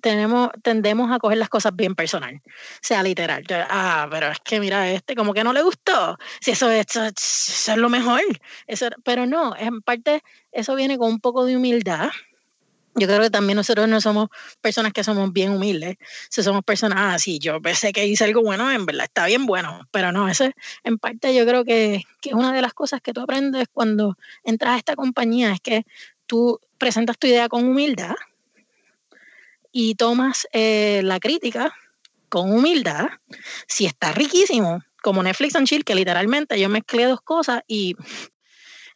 tenemos, tendemos a coger las cosas bien personal, sea literal. ah, pero es que mira, este como que no le gustó. Si eso, eso, eso es lo mejor. Eso, pero no, en parte eso viene con un poco de humildad yo creo que también nosotros no somos personas que somos bien humildes. Si somos personas, ah, sí, yo pensé que hice algo bueno, en verdad está bien bueno, pero no, eso en parte yo creo que, que, una de las cosas que tú aprendes cuando entras a esta compañía, es que tú presentas tu idea con humildad y tomas eh, la crítica con humildad. Si está riquísimo, como Netflix and Chill, que literalmente yo mezclé dos cosas y,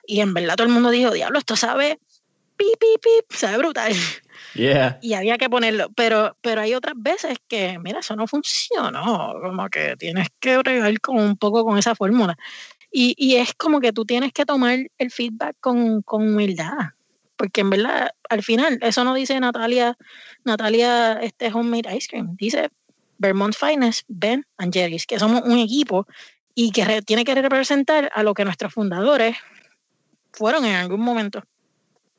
y en verdad todo el mundo dijo, diablo, esto sabe pip, pip, pip, sabe brutal. Yeah. Y había que ponerlo, pero, pero hay otras veces que, mira, eso no funcionó, como que tienes que bregar con un poco con esa fórmula. Y, y es como que tú tienes que tomar el feedback con, con humildad, porque en verdad, al final, eso no dice Natalia, Natalia este Homemade Ice Cream, dice Vermont Finest, Ben and Jerry's, que somos un equipo y que tiene que representar a lo que nuestros fundadores fueron en algún momento.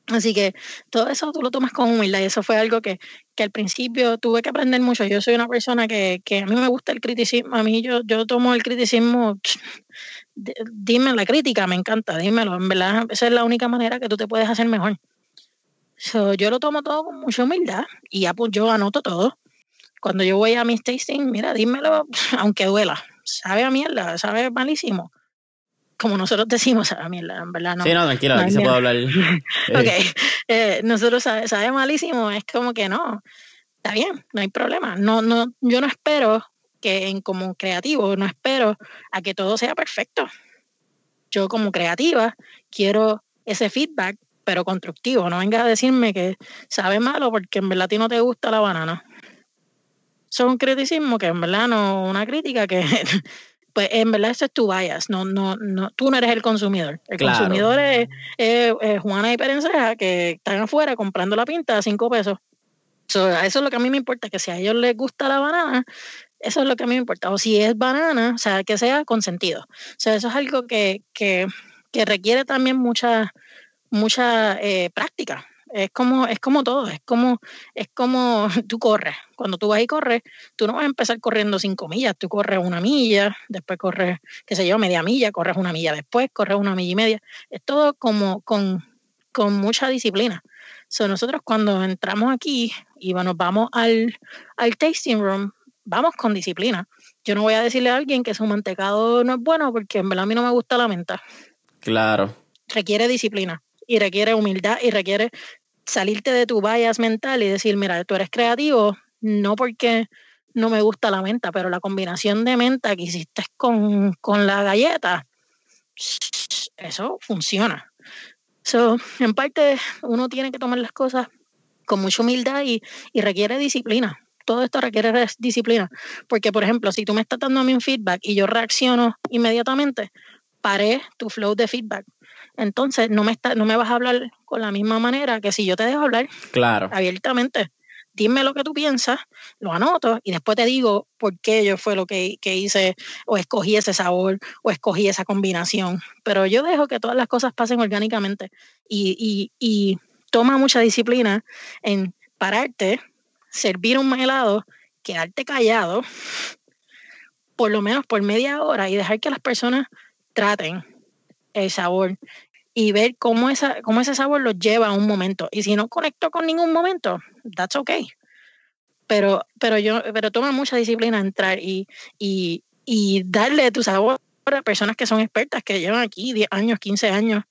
Así que todo eso tú lo tomas con humildad y eso fue algo que, que al principio tuve que aprender mucho. Yo soy una persona que, que a mí me gusta el criticismo, a mí yo, yo tomo el criticismo, dime la crítica, me encanta, dímelo, en verdad esa es la única manera que tú te puedes hacer mejor. yo lo tomo todo con mucha humildad y ya pues yo anoto todo. Cuando yo voy a mis tasting, mira, dímelo, aunque duela, sabe a mierda, sabe malísimo como nosotros decimos, a mí, en verdad no. Sí, no, tranquilo, aquí se puede hablar. ok, eh, nosotros sabe, malísimo, es como que no, está bien, no hay problema. No, no, yo no espero que en como creativo, no espero a que todo sea perfecto. Yo como creativa quiero ese feedback, pero constructivo. No venga a decirme que sabe malo porque en verdad a ti no te gusta la banana. Eso es un criticismo que en verdad no, una crítica que pues en verdad eso es tu bias, no, no, no, tú no eres el consumidor. El consumidor es, Juana y Perenceja que están afuera comprando la pinta a cinco pesos. eso es lo que a mí me importa, que si a ellos les gusta la banana, eso es lo que a mí me importa. O si es banana, o sea, que sea con sentido. O sea, eso es algo que, que, que requiere también mucha, mucha eh, práctica es como, es como todo, es como, es como tú corres. Cuando tú vas y corres, tú no vas a empezar corriendo cinco millas, tú corres una milla, después corres, qué sé yo, media milla, corres una milla después, corres una milla y media. Es todo como con, con mucha disciplina. So, nosotros cuando entramos aquí y nos vamos al, al tasting room, vamos con disciplina. Yo no voy a decirle a alguien que su mantecado no es bueno porque en verdad a mí no me gusta la menta. Claro. Requiere disciplina y requiere humildad y requiere salirte de tu bias mental y decir, mira, tú eres creativo, no porque no me gusta la menta, pero la combinación de menta que hiciste con, con la galleta, eso funciona. So, en parte, uno tiene que tomar las cosas con mucha humildad y, y requiere disciplina. Todo esto requiere disciplina. Porque, por ejemplo, si tú me estás dando a mí un feedback y yo reacciono inmediatamente, paré tu flow de feedback entonces no me, está, no me vas a hablar con la misma manera que si yo te dejo hablar claro. abiertamente. Dime lo que tú piensas, lo anoto y después te digo por qué yo fue lo que, hice o escogí ese sabor o escogí esa combinación. Pero yo dejo que todas las cosas pasen orgánicamente y, y, y toma mucha disciplina en pararte, servir un helado, quedarte callado, por lo menos por media hora y dejar que las personas traten el sabor y ver cómo, esa, cómo ese sabor lo lleva a un momento. Y si no conecto con ningún momento, that's okay. Pero, pero yo, pero toma mucha disciplina entrar y, y, y darle tu sabor a personas que son expertas, que llevan aquí 10 años, 15 años,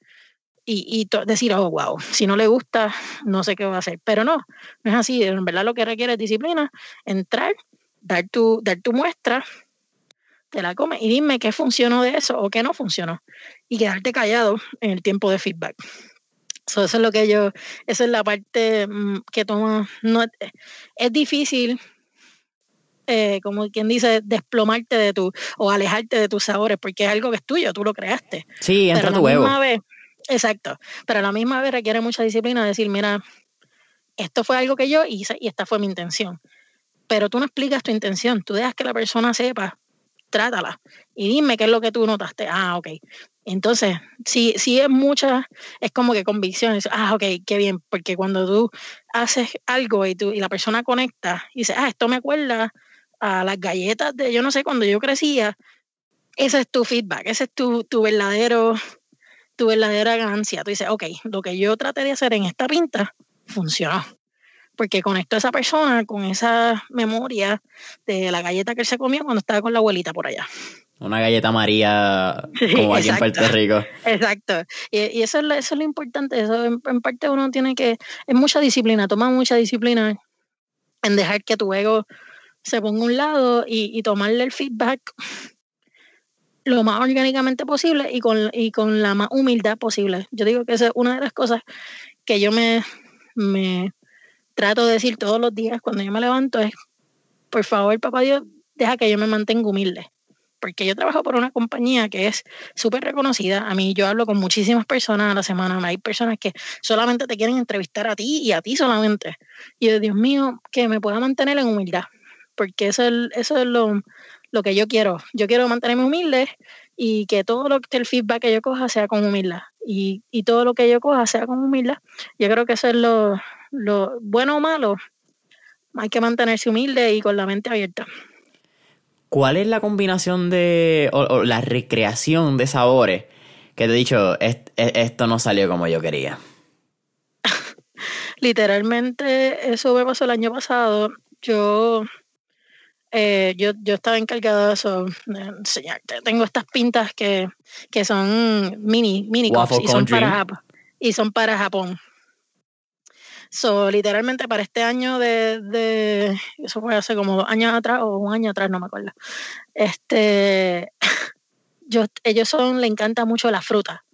y, y decir, oh, wow, si no le gusta, no sé qué va a hacer. Pero no, no es así. En verdad lo que requiere es disciplina, entrar, dar tu, dar tu muestra, te la comes y dime qué funcionó de eso o qué no funcionó y quedarte callado en el tiempo de feedback. eso es lo que yo, esa es la parte mm, que toma, no, es difícil, eh, como quien dice, desplomarte de tu, o alejarte de tus sabores, porque es algo que es tuyo, tú lo creaste. Sí, entra Pero tu huevo. Vez, exacto, pero a la misma vez requiere mucha disciplina decir, mira, esto fue algo que yo hice y esta fue mi intención. Pero tú no explicas tu intención, tú dejas que la persona sepa trátala y dime qué es lo que tú notaste. Ah, ok. Entonces, si, si es mucha, es como que convicciones. Ah, ok, qué bien, porque cuando tú haces algo y, tú, y la persona conecta y dice, ah, esto me acuerda a las galletas de, yo no sé, cuando yo crecía, ese es tu feedback, ese es tu, tu verdadero, tu verdadera ganancia. Tú dices, ok, lo que yo traté de hacer en esta pinta funcionó porque conectó a esa persona con esa memoria de la galleta que él se comió cuando estaba con la abuelita por allá. Una galleta María como aquí en Puerto Rico. Exacto. Y, eso, es lo, eso es lo importante. Eso en, parte uno tiene que... Es mucha disciplina, toma mucha disciplina en dejar que tu ego se ponga a un lado y, tomarle el feedback lo más orgánicamente posible y con, y con la más humildad posible. Yo digo que esa es una de las cosas que yo me, me, trato de decir todos los días cuando yo me levanto es, por favor, papá Dios, deja que yo me mantenga humilde. Porque yo trabajo por una compañía que es súper reconocida. A mí yo hablo con muchísimas personas a la semana. Hay personas que solamente te quieren entrevistar a ti y a ti solamente. Y Dios mío, que me pueda mantener en humildad. Porque eso es, eso es lo, lo que yo quiero. Yo quiero mantenerme humilde y que todo lo el feedback que yo coja sea con humildad y, y todo lo que yo coja sea con humildad. Yo creo que eso es lo, lo bueno o malo. Hay que mantenerse humilde y con la mente abierta. ¿Cuál es la combinación de, o, la recreación de sabores que te he dicho, esto no salió como yo quería? Literalmente, eso me pasó el año pasado. Yo, eh, yo, yo estaba encargada de eso, de enseñarte. Tengo estas pintas que, que son mini, mini cups y son, para Japón, y son para Japón. So, literalmente para este año de, de, eso fue hace como dos años atrás o un año atrás, no me acuerdo. Este, yo, ellos son, le encanta mucho la fruta.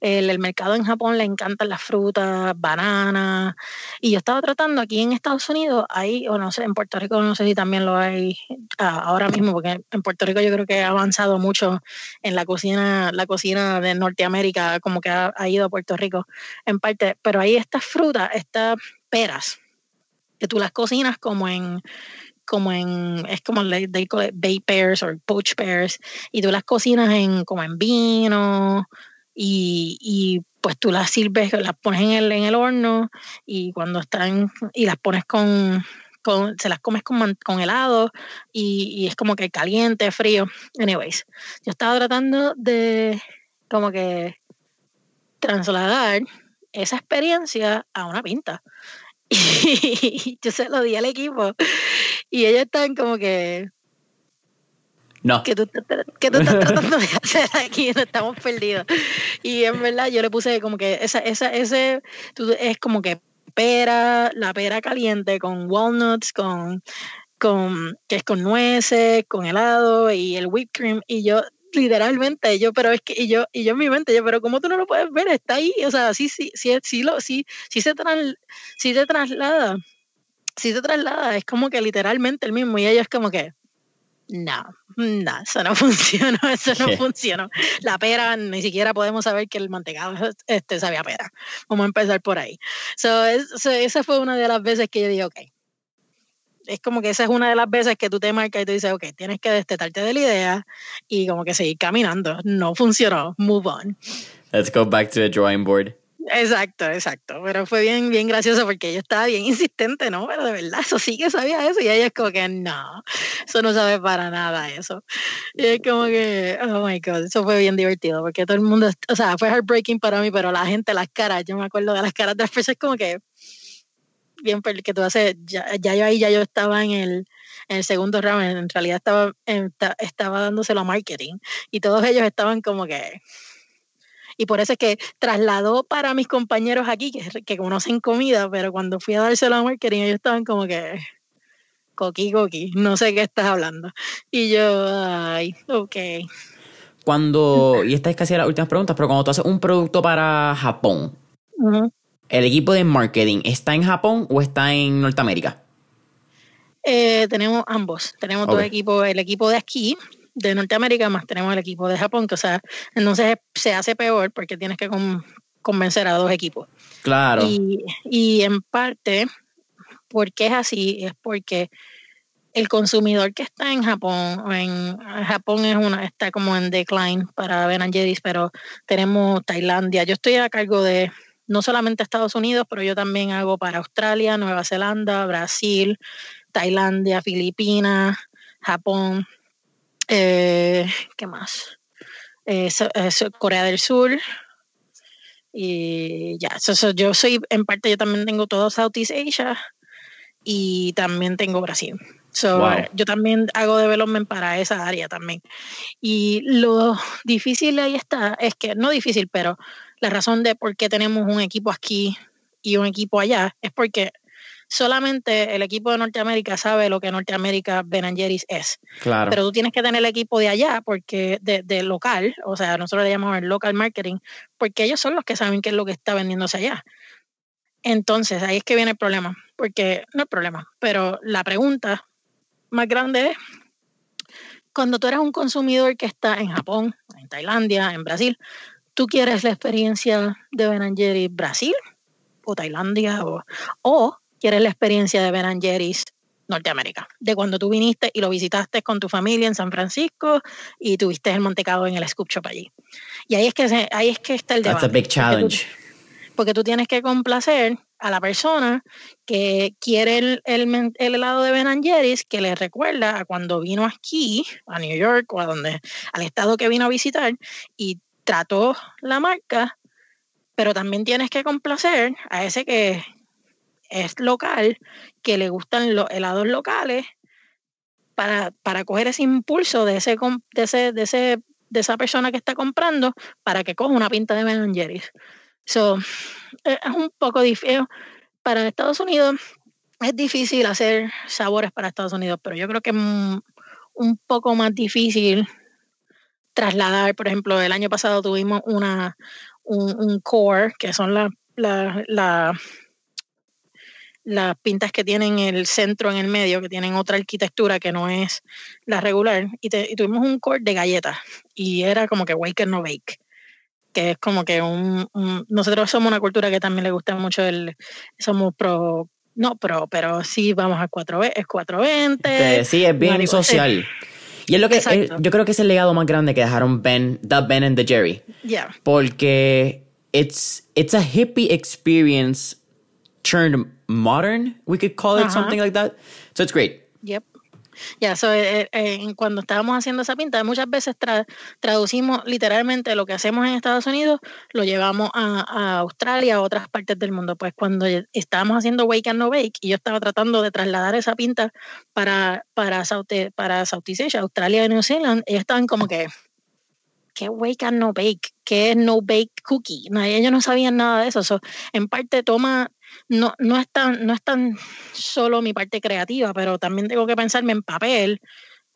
El, mercado en Japón le encantan las frutas, bananas. Y yo estaba tratando aquí en Estados Unidos, ahí, o no sé, en Puerto Rico no sé si también lo hay ah, ahora mismo, porque en Puerto Rico yo creo que ha avanzado mucho en la cocina, la cocina de Norteamérica, como que ha, ido a Puerto Rico en parte. Pero ahí estas frutas, estas peras, que tú las cocinas como en como en, es como they call it bay pears o poached pears, y tú las cocinas en como en vino, y, pues tú las sirves, las pones en el, en el horno y cuando están, y las pones con, con se las comes con, con helado y, es como que caliente, frío. Anyways, yo estaba tratando de como que trasladar esa experiencia a una pinta. Y yo se lo di al equipo y ellos están como que, no. ¿Qué tú, estás tratando de hacer aquí? No estamos perdidos. Y en verdad yo le puse como que esa, esa, ese, es como que pera, la pera caliente con walnuts, con, con, que es con nueces, con helado y el whipped cream. Y yo literalmente yo pero es que y yo y yo en mi mente yo pero cómo tú no lo puedes ver está ahí o sea sí sí sí sí lo sí sí se tras, sí se traslada sí se traslada es como que literalmente el mismo y ellos como que no, no, eso no funcionó, eso no funcionó. La pera, ni siquiera podemos saber que el mantecado este, sabía pera. Vamos a empezar por ahí. So, esa fue una de las veces que yo dije, ok. Es como que esa es una de las veces que tú te marcas y tú dices, ok, tienes que destetarte de la idea y como que seguir caminando. No funcionó, move on. Let's go back to the drawing board. Exacto, exacto. Pero fue bien, bien gracioso porque ella estaba bien insistente, ¿no? Pero de verdad, eso sí que sabía eso. Y ella es como que no, eso no sabe para nada eso. Y es como que, oh my God, eso fue bien divertido porque todo el mundo, o sea, fue heartbreaking para mí, pero la gente, las caras, yo me acuerdo de las caras de las personas como que, bien, que tú haces, ya, ya yo ahí, ya yo estaba en el, en el segundo round, en realidad estaba, estaba dándoselo a marketing y todos ellos estaban como que y por eso es que trasladó para mis compañeros aquí, que, que conocen comida, pero cuando fui a dárselo a marketing, ellos estaban como que, coqui, coqui, no sé qué estás hablando. Y yo, ay, ok. Cuando, y esta es casi la última pregunta, pero cuando tú haces un producto para Japón, ¿el equipo de marketing está en Japón o está en Norteamérica? Eh, tenemos ambos. Tenemos dos equipos. El equipo de aquí, de Norteamérica, más tenemos el equipo de Japón, que o sea, entonces se hace peor porque tienes que convencer a dos equipos. Claro. Y, y en parte, porque es así, es porque el consumidor que está en Japón, en Japón es una, está como en decline para Ben Jerry's, pero tenemos Tailandia. Yo estoy a cargo de no solamente Estados Unidos, pero yo también hago para Australia, Nueva Zelanda, Brasil, Tailandia, Filipinas, Japón. Eh, ¿Qué más? Eh, Corea del Sur. Y ya, yo soy, en parte, yo también tengo todo Southeast Asia y también tengo Brasil. Yo también hago development para esa área también. Y lo difícil ahí está, es que, no difícil, pero la razón de por qué tenemos un equipo aquí y un equipo allá es porque solamente el equipo de Norteamérica sabe lo que Norteamérica Ben Jerry's es. Claro. Pero tú tienes que tener el equipo de allá, porque de, local, o sea, nosotros le llamamos el local marketing, porque ellos son los que saben qué es lo que está vendiéndose allá. Entonces, ahí es que viene el problema, porque no el problema, pero la pregunta más grande es, cuando tú eres un consumidor que está en Japón, en Tailandia, en Brasil, ¿tú quieres la experiencia de Ben Jerry's Brasil o Tailandia o, o quieres la experiencia de Ben Jerry's Norteamérica, de cuando tú viniste y lo visitaste con tu familia en San Francisco y tuviste el Montecado en el Scoop Shop allí. Y ahí es que, ahí es que está el debate. That's a big challenge. Porque tú, tienes que complacer a la persona que quiere el, el, helado de Ben Jerry's que le recuerda a cuando vino aquí, a New York o a donde, al estado que vino a visitar y trató la marca, pero también tienes que complacer a ese que es local, que le gustan los helados locales, para, para coger ese impulso de ese, de ese, de ese de esa persona que está comprando para que coja una pinta de Ben. So, es un poco difícil. Para Estados Unidos es difícil hacer sabores para Estados Unidos, pero yo creo que es un poco más difícil trasladar. Por ejemplo, el año pasado tuvimos una, un, core, que son las la, las pintas que tienen el centro en el medio, que tienen otra arquitectura que no es la regular, y, tuvimos un core de galletas, y era como que wake and no bake, que es como que un, nosotros somos una cultura que también le gusta mucho el, somos pro, no pro, pero sí vamos a 4, es 420. Sí, es bien social. Y es lo que yo creo que es el legado más grande que dejaron Ben, The Ben and the Jerry. Yeah. Porque it's it's a hippie experience turned modern, we could call it something like that. So it's great. Yep. Ya, so, eh, eh, cuando estábamos haciendo esa pinta, muchas veces traducimos literalmente lo que hacemos en Estados Unidos, lo llevamos a, Australia, a otras partes del mundo. Pues cuando estábamos haciendo Wake and No Bake y yo estaba tratando de trasladar esa pinta para, para, South, para Southeast Asia, Australia y New Zealand, ellos estaban como que, ¿qué Wake and No Bake? ¿Qué es No Bake Cookie? No, ellos no sabían nada de eso. So, en parte toma no, no, es tan, no es tan solo mi parte creativa, pero también tengo que pensarme en papel.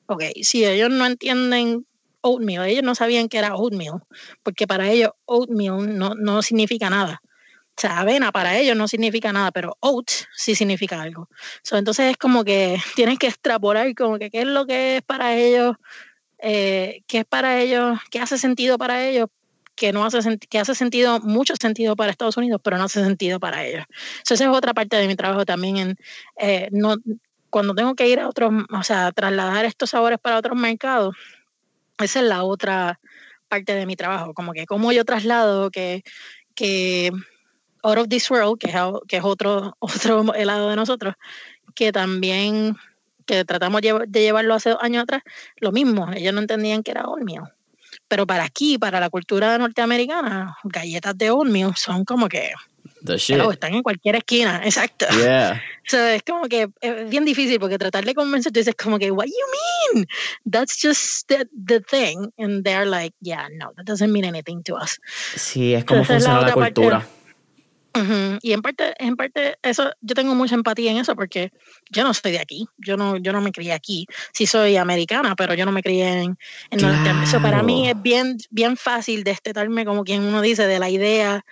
Ok, si ellos no entienden oatmeal, ellos no sabían que era oatmeal, porque para ellos oatmeal no, no significa nada. O sea, avena para ellos no significa nada, pero oat sí significa algo. entonces es como que tienes que extrapolar como que qué es lo que es para ellos, eh, qué es para ellos, qué hace sentido para ellos que no hace que hace sentido mucho sentido para Estados Unidos pero no hace sentido para ellos. Esa es otra parte de mi trabajo también eh, cuando tengo que ir a otros o sea trasladar estos sabores para otros mercados esa es la otra parte de mi trabajo como que cómo yo traslado que que Out of This World que es, que es otro otro helado de nosotros que también que tratamos de llevarlo hace años atrás lo mismo ellos no entendían que era mío pero para aquí, para la cultura norteamericana, galletas de oatmeal son como que están en cualquier esquina, exacto. Yeah. es como que es bien difícil porque tratar de convencer, tú dices como que, what you mean? That's just the, the thing. And they're like, yeah, no, that doesn't mean anything to us. Sí, es como funciona la, cultura. Y en parte, en parte, eso, yo tengo mucha empatía en eso porque yo no soy de aquí, yo no, yo no me crié aquí. Sí soy americana, pero yo no me crié en, en Eso para mí es bien, bien fácil destetarme, como quien uno dice, de la idea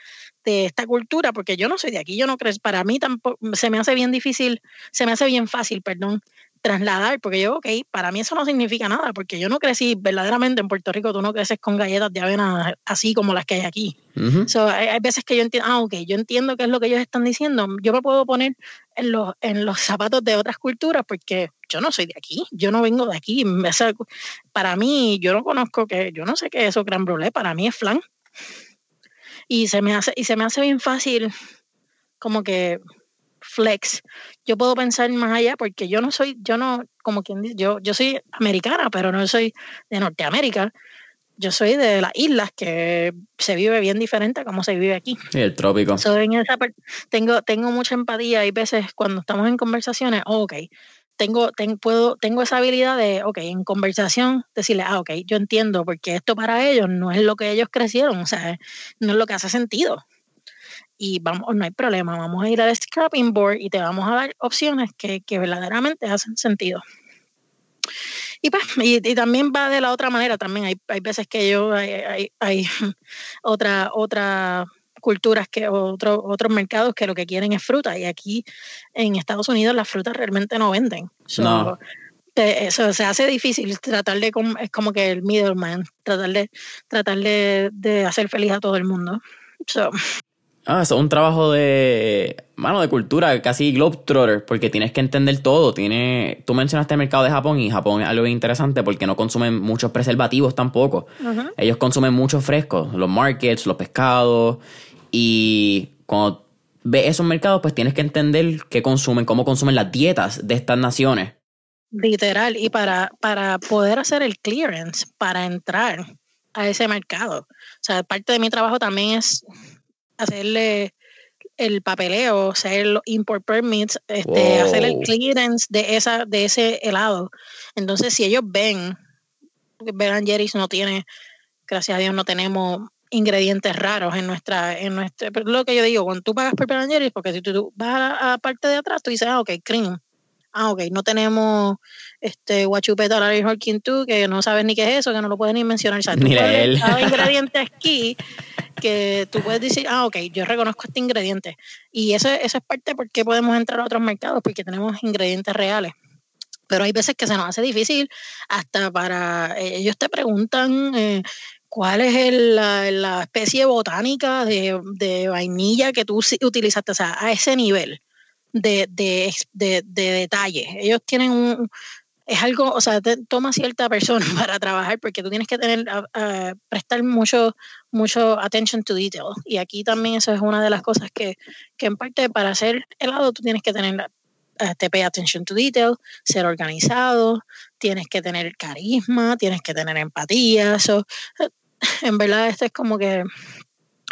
de esta cultura, porque yo no soy de aquí, yo no creo, para mí tampoco, se me hace bien difícil, se me hace bien fácil, perdón, trasladar, porque yo, ok, para mí eso no significa nada, porque yo no crecí verdaderamente en Puerto Rico, tú no creces con galletas de avena así como las que hay aquí. hay, veces que yo entiendo, ah, ok, yo entiendo qué es lo que ellos están diciendo, yo me puedo poner en los, en los zapatos de otras culturas, porque yo no soy de aquí, yo no vengo de aquí, para mí, yo no conozco que, yo no sé qué es eso gran brûlée, para mí es flan. Y se me hace, y se me hace bien fácil como que flex. Yo puedo pensar más allá porque yo no soy, yo no, como quien dice, yo, yo soy americana, pero no soy de Norteamérica. Yo soy de las islas que se vive bien diferente a como se vive aquí. Y el trópico. en esa tengo, tengo mucha empatía. Hay veces cuando estamos en conversaciones, oh, ok, tengo, puedo, tengo esa habilidad de, ok, en conversación decirle, ah, ok, yo entiendo, porque esto para ellos no es lo que ellos crecieron, o sea, no es lo que hace sentido y vamos, no hay problema, vamos a ir al scrapping board y te vamos a dar opciones que, que verdaderamente hacen sentido. Y, pues, y, también va de la otra manera, también hay, hay veces que yo, hay, hay, otra, otra culturas que otro, otros mercados que lo que quieren es fruta y aquí en Estados Unidos las frutas realmente no venden. no. Eso se hace difícil tratar de, es como que el middleman, tratar de, tratar de, de hacer feliz a todo el mundo. So. Ah, eso es un trabajo de, mano, de cultura, casi globetrotter, porque tienes que entender todo. Tiene, tú mencionaste el mercado de Japón y Japón es algo interesante porque no consumen muchos preservativos tampoco. Ellos consumen mucho fresco, los markets, los pescados y cuando ves esos mercados, pues tienes que entender qué consumen, cómo consumen las dietas de estas naciones. Literal, y para, para poder hacer el clearance, para entrar a ese mercado. O sea, parte de mi trabajo también es hacerle el papeleo, hacer los import permits, este, hacer el clearance de esa, de ese helado. Entonces, si ellos ven, Ben Jerry's no tiene, gracias a Dios, no tenemos ingredientes raros en nuestra, en nuestra, lo que yo digo, cuando tú pagas por Ben Jerry's, porque si tú, vas a la parte de atrás, tú dices, ah, ok, cream, ah, ok, no tenemos este guachupeta Larry Horkin 2, que no sabes ni qué es eso, que no lo puedes ni mencionar. O ni él. Hay ingredientes aquí que tú puedes decir, ah, ok, yo reconozco este ingrediente. Y eso, eso es parte de por qué podemos entrar a otros mercados, porque tenemos ingredientes reales. Pero hay veces que se nos hace difícil hasta para, eh, ellos te preguntan eh, cuál es la, la, especie botánica de, de vainilla que tú utilizaste, o sea, a ese nivel de, de, de, detalle. Ellos tienen un, es algo, o sea, toma cierta persona para trabajar porque tú tienes que tener, prestar mucho, mucho attention to detail. Y aquí también eso es una de las cosas que, que en parte para hacer helado tú tienes que tener, te pay attention to detail, ser organizado, tienes que tener carisma, tienes que tener empatía. eso en verdad, esto es como que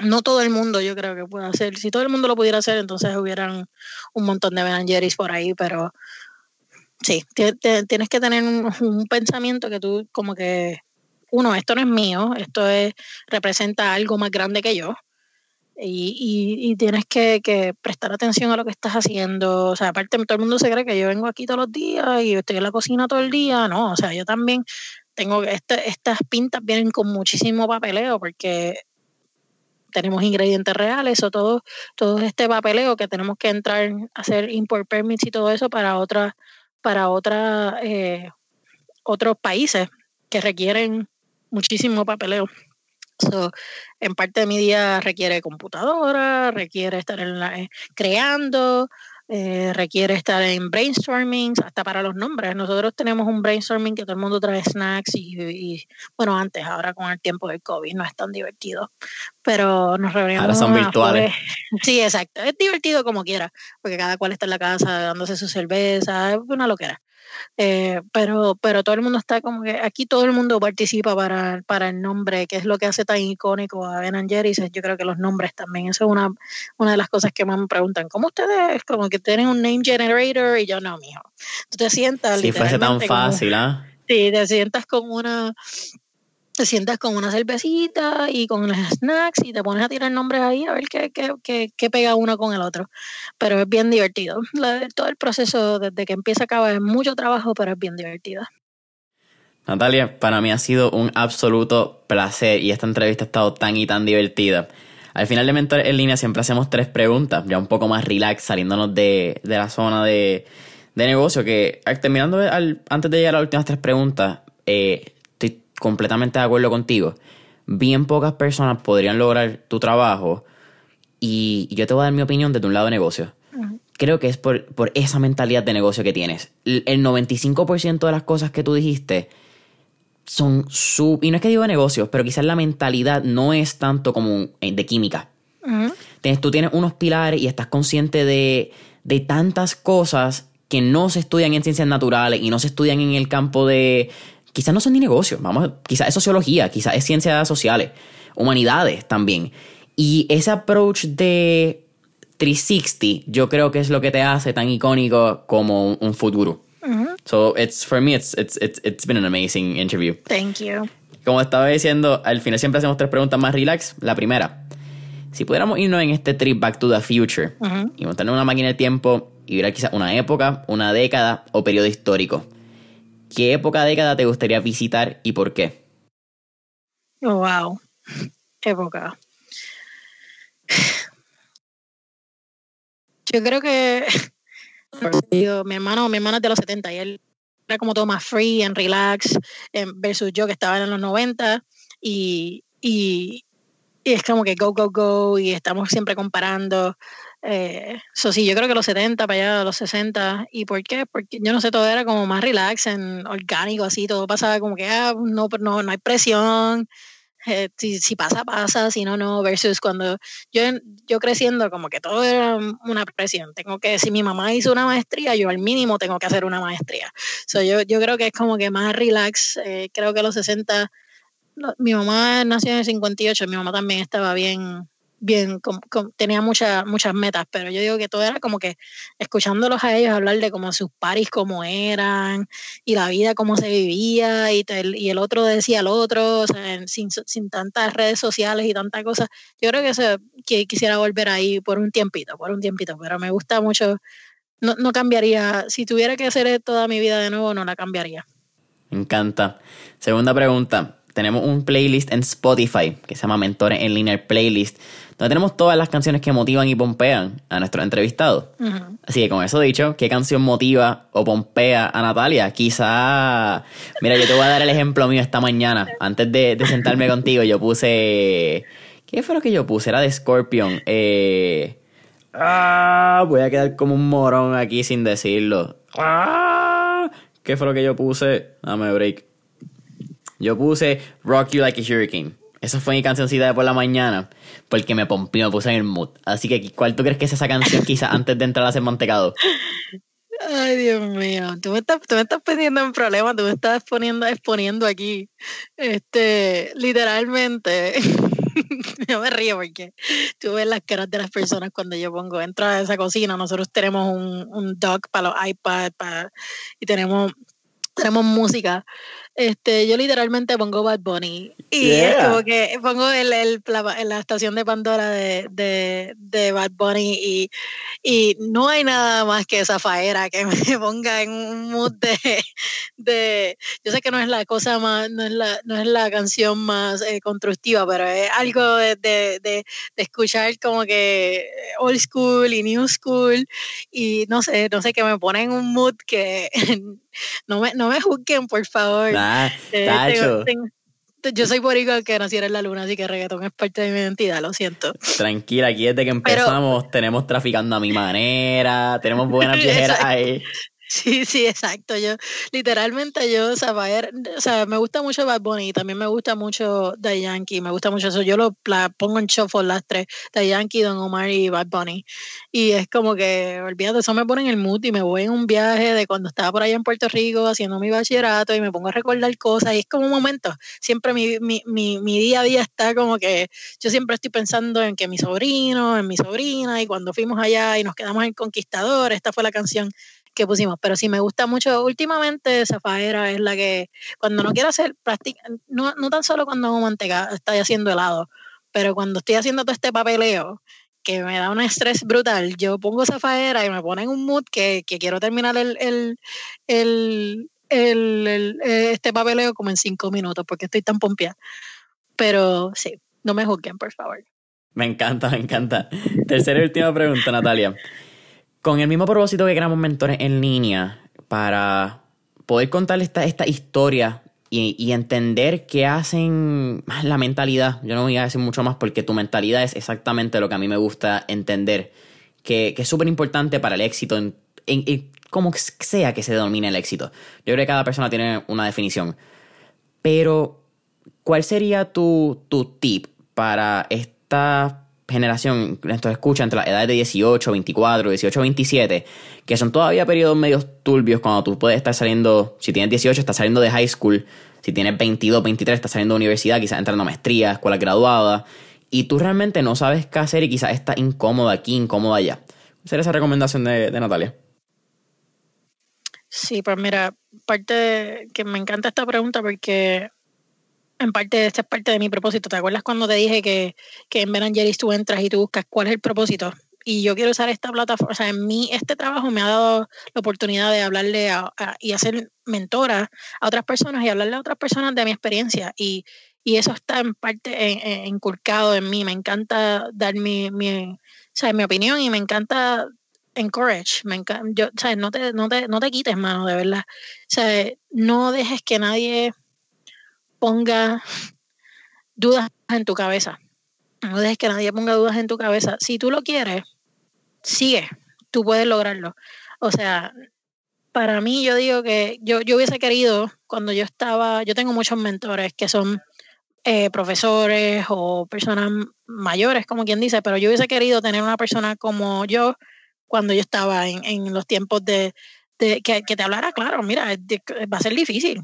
no todo el mundo yo creo que puede hacer. Si todo el mundo lo pudiera hacer, entonces hubieran un montón de Ben por ahí, pero sí, tienes que tener un, pensamiento que tú como que, uno, esto no es mío, esto es, representa algo más grande que yo. Y, y, tienes que, prestar atención a lo que estás haciendo. O sea, aparte todo el mundo se cree que yo vengo aquí todos los días y estoy en la cocina todo el día. No, o sea, yo también tengo, este, estas pintas vienen con muchísimo papeleo porque tenemos ingredientes reales o todo, todo este papeleo que tenemos que entrar a hacer import permits y todo eso para otras para otra, eh, otros países que requieren muchísimo papeleo. So, en parte de mi día requiere computadora, requiere estar en la, eh, creando, eh, requiere estar en brainstorming, hasta para los nombres. Nosotros tenemos un brainstorming que todo el mundo trae snacks y, bueno, antes, ahora con el tiempo del COVID no es tan divertido, pero nos reunimos. Ahora son virtuales. Sí, exacto. Es divertido como quiera, porque cada cual está en la casa dándose su cerveza, es una loquera. Eh, pero, pero todo el mundo está como que aquí todo el mundo participa para, para el nombre, que es lo que hace tan icónico a Ben Jerry's. Yo creo que los nombres también, eso es una, una de las cosas que más me preguntan. ¿Cómo ustedes, como que tienen un name generator? Y yo no, mijo. Tú te sientas. Si fuese tan fácil, ¿ah? Sí, te sientas con una te sientas con una cervecita y con los snacks y te pones a tirar nombres ahí a ver qué, qué, qué, pega uno con el otro. Pero es bien divertido. todo el proceso desde que empieza a acabar es mucho trabajo, pero es bien divertido. Natalia, para mí ha sido un absoluto placer y esta entrevista ha estado tan y tan divertida. Al final de Mentor en línea siempre hacemos tres preguntas, ya un poco más relax, saliéndonos de, de la zona de, de negocio, que terminando antes de llegar a las últimas tres preguntas, eh, completamente de acuerdo contigo. Bien pocas personas podrían lograr tu trabajo y yo te voy a dar mi opinión desde un lado de negocio. Creo que es por, esa mentalidad de negocio que tienes. El 95% de las cosas que tú dijiste son su... Y no es que digo de negocios, pero quizás la mentalidad no es tanto como de química. tienes, tú tienes unos pilares y estás consciente de, de tantas cosas que no se estudian en ciencias naturales y no se estudian en el campo de, quizás no son ni negocios, vamos, quizás es sociología, quizás es ciencias sociales, humanidades también. Y ese approach de 360 yo creo que es lo que te hace tan icónico como un, futuro. So it's for me it's, it's, it's, it's been an amazing interview. Thank you. Como estaba diciendo, al final siempre hacemos tres preguntas más relax. La primera, si pudiéramos irnos en este trip back to the future y montarnos una máquina de tiempo y ver quizás una época, una década o periodo histórico, ¿Qué época década te gustaría visitar y por qué? Wow. Época. Yo creo que mi hermano, mi hermano es de los 70 y él era como todo más free and relax versus yo que estaba en los 90 y, y, y es como que go, go, go, y estamos siempre comparando. Eso sí, yo creo que los 70 para allá, los 60. ¿Y por qué? Porque yo no sé, todo era como más relax, en orgánico, así, todo pasaba como que, ah, no, no, no hay presión, eh, si, pasa, pasa, si no, no, versus cuando yo, yo creciendo, como que todo era una presión. Tengo que, si mi mamá hizo una maestría, yo al mínimo tengo que hacer una maestría. So, yo, yo creo que es como que más relax. Eh, creo que los 60, mi mamá nació en el 58, mi mamá también estaba bien, bien, tenía muchas muchas metas, pero yo digo que todo era como que escuchándolos a ellos hablar de como sus paris cómo eran y la vida cómo se vivía y, y el otro decía al otro, o sea, sin, sin, tantas redes sociales y tantas cosas. Yo creo que, eso, que quisiera volver ahí por un tiempito, por un tiempito, pero me gusta mucho, no, no cambiaría, si tuviera que hacer toda mi vida de nuevo, no la cambiaría. Me encanta. Segunda pregunta. Tenemos un playlist en Spotify que se llama Mentores en Linear Playlist donde tenemos todas las canciones que motivan y pompean a nuestros entrevistados. Así que con eso dicho, ¿qué canción motiva o pompea a Natalia? Quizá, mira, yo te voy a dar el ejemplo mío esta mañana. Antes de, sentarme contigo, yo puse... ¿Qué fue lo que yo puse? Era de Scorpion. Eh... Ah, voy a quedar como un morón aquí sin decirlo. Ah, ¿Qué fue lo que yo puse? Dame break. Yo puse Rock You Like a Hurricane. Esa fue mi cancioncita de por la mañana, porque me pompió, me puse en el mood. Así que, ¿cuál tú crees que es esa canción quizás antes de entrar a hacer mantecado? Ay, Dios mío, tú me estás, tú me estás poniendo en problema, tú me estás poniendo, exponiendo aquí. Este, literalmente, yo me río porque tú ves las caras de las personas cuando yo pongo, entro a esa cocina, nosotros tenemos un, un dock para los iPads y tenemos, tenemos música este, yo literalmente pongo Bad Bunny. Y es como que pongo el, el, la, la, estación de Pandora de, de, de Bad Bunny y, y, no hay nada más que esa faera que me ponga en un mood de, de, Yo sé que no es la cosa más, no es la, no es la canción más eh, constructiva, pero es algo de, de, de, escuchar como que old school y new school y no sé, no sé, que me pone en un mood que no me, no me juzguen, por favor. Eh, yo soy boricua que naciera en la luna, así que reggaetón es parte de mi identidad, lo siento. Tranquila, aquí desde que empezamos tenemos traficando a mi manera, tenemos buenas viejeras ahí. Sí, sí, exacto. Yo, literalmente, yo, o sea, o sea, me gusta mucho Bad Bunny, también me gusta mucho The Yankee, me gusta mucho eso. Yo lo pongo en shuffle las tres, The Yankee, Don Omar y Bad Bunny. Y es como que, olvídate, eso me pone en el mood y me voy en un viaje de cuando estaba por allá en Puerto Rico haciendo mi bachillerato y me pongo a recordar cosas y es como un momento. Siempre mi, mi, mi, mi día a día está como que yo siempre estoy pensando en que mi sobrino, en mi sobrina y cuando fuimos allá y nos quedamos en Conquistador, esta fue la canción que pusimos, pero sí me gusta mucho. Últimamente Zafaera es la que cuando no quiero hacer práctica, no, no tan solo cuando hago manteca, estoy haciendo helado, pero cuando estoy haciendo todo este papeleo, que me da un estrés brutal, yo pongo Zafaera y me pone en un mood que, que quiero terminar el, el, el, el, este papeleo como en cinco minutos, porque estoy tan pompeada. Pero sí, no me juzguen, por favor. Me encanta, me encanta. Tercera y última pregunta, Natalia con el mismo propósito que creamos mentores en línea para poder contar esta, esta historia y, entender qué hacen la mentalidad. Yo no voy a decir mucho más porque tu mentalidad es exactamente lo que a mí me gusta entender, que, es súper importante para el éxito, en, como sea que se domine el éxito. Yo creo que cada persona tiene una definición. Pero, ¿cuál sería tu, tu tip para esta generación, esto escucha entre las edades de 18, 24, 18, 27, que son todavía periodos medios turbios cuando tú puedes estar saliendo, si tienes 18, estás saliendo de high school, si tienes 22, 23, estás saliendo de universidad, quizás entrando a maestría, escuela graduada, y tú realmente no sabes qué hacer y quizás estás incómoda aquí, incómoda allá. ¿Cuál sería esa recomendación de, de Natalia? Sí, pues mira, parte que me encanta esta pregunta porque en parte, esta es parte de mi propósito. ¿Te acuerdas cuando te dije que, que en Ben tú entras y tú buscas cuál es el propósito? Y yo quiero usar esta plataforma, o sea, en mí este trabajo me ha dado la oportunidad de hablarle y hacer mentora a otras personas y hablarle a otras personas de mi experiencia. Y, y eso está en parte inculcado en mí. Me encanta dar mi, mi, o sea, mi opinión y me encanta encourage. Me encanta, yo, o sea, no te, no, te, no te quites, mano, de verdad. O sea, no dejes que nadie ponga dudas en tu cabeza. No dejes que nadie ponga dudas en tu cabeza. Si tú lo quieres, sigue, tú puedes lograrlo. O sea, para mí yo digo que yo, yo hubiese querido, cuando yo estaba, yo tengo muchos mentores que son eh, profesores o personas mayores, como quien dice, pero yo hubiese querido tener una persona como yo cuando yo estaba en, en los tiempos de, que, que, te hablara claro, mira, va a ser difícil,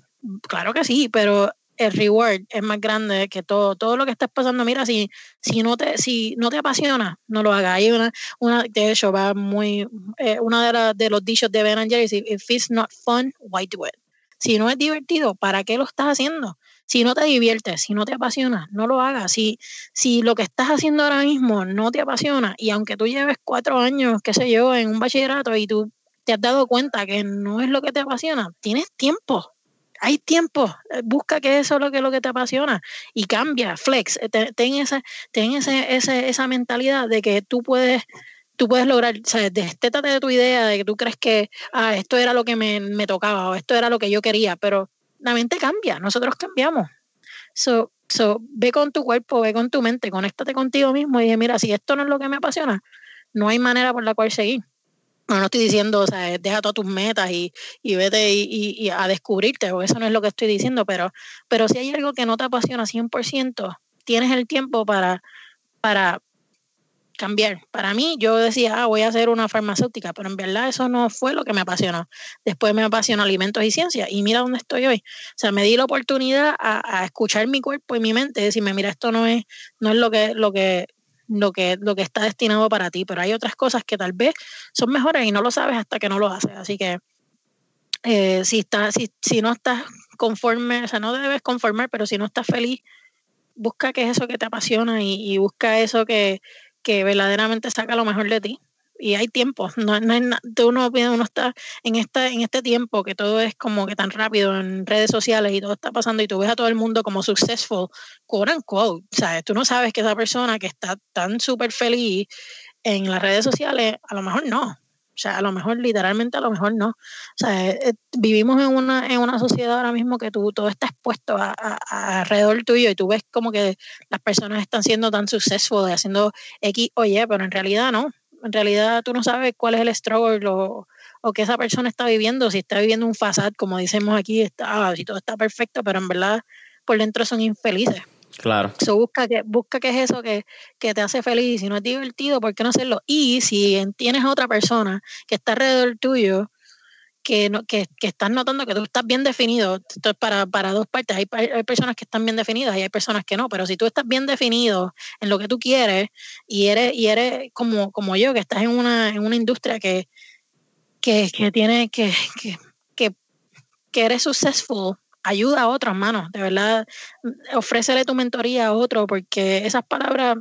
claro que sí, pero el reward es más grande que todo, todo lo que estás pasando. Mira, si, si no te, si no te apasiona, no lo hagas. Hay una, una, de hecho, va muy, eh, una de, de los dichos de Ben and Jerry, if it's not fun, why do it? Si no es divertido, ¿para qué lo estás haciendo? Si no te diviertes, si no te apasiona, no lo hagas. Si, si lo que estás haciendo ahora mismo no te apasiona, y aunque tú lleves cuatro años, qué sé yo, en un bachillerato y tú te has dado cuenta que no es lo que te apasiona, tienes tiempo hay tiempo, eh, busca que eso es lo que, lo que te apasiona y cambia, flex, eh, ten, esa, ten ese, esa mentalidad de que tú puedes, tú puedes lograr, sea, destétate de tu idea de que tú crees que ah, esto era lo que me, me, tocaba o esto era lo que yo quería, pero la mente cambia, nosotros cambiamos. So, so, ve con tu cuerpo, ve con tu mente, conéctate contigo mismo y dije, mira, si esto no es lo que me apasiona, no hay manera por la cual seguir. No, no estoy diciendo, o sea, deja todas tus metas y, y vete y, y, a descubrirte, o eso no es lo que estoy diciendo, pero, pero si hay algo que no te apasiona 100%, tienes el tiempo para, para cambiar. Para mí, yo decía, ah, voy a hacer una farmacéutica, pero en verdad eso no fue lo que me apasionó. Después me apasionó alimentos y ciencia, y mira dónde estoy hoy. O sea, me di la oportunidad a, a escuchar mi cuerpo y mi mente, decirme, mira, esto no es, no es lo que, lo que lo que, lo que está destinado para ti, pero hay otras cosas que tal vez son mejores y no lo sabes hasta que no lo haces. Así que eh, si, está, si, si no estás conforme, o sea, no debes conformar, pero si no estás feliz, busca qué es eso que te apasiona y, y busca eso que, que verdaderamente saca lo mejor de ti y hay tiempo, no, no, uno, uno está en, esta, en este tiempo que todo es como que tan rápido en redes sociales y todo está pasando y tú ves a todo el mundo como successful, quote unquote, ¿sabes? Tú no sabes que esa persona que está tan súper feliz en las redes sociales, a lo mejor no, o sea, a lo mejor, literalmente, a lo mejor no. O sea, eh, eh, vivimos en una, en una sociedad ahora mismo que tú, todo está expuesto a, alrededor tuyo y tú ves como que las personas están siendo tan successful, haciendo X o Y, pero en realidad no en realidad tú no sabes cuál es el struggle o, o que esa persona está viviendo, si está viviendo un fasad, como decimos aquí, está, ah, si todo está perfecto, pero en verdad por dentro son infelices. Claro. So, busca, que, busca qué es eso que, que, te hace feliz. Si no es divertido, ¿por qué no hacerlo? Y si tienes a otra persona que está alrededor tuyo que, no, que, que estás notando que tú estás bien definido. Esto es para, para dos partes. Hay, hay, personas que están bien definidas y hay personas que no, pero si tú estás bien definido en lo que tú quieres y eres, y eres como, como yo, que estás en una, en una industria que, que, que tiene que, que, que, que eres successful, ayuda a otros, manos. De verdad, ofrécele tu mentoría a otro, porque esas palabras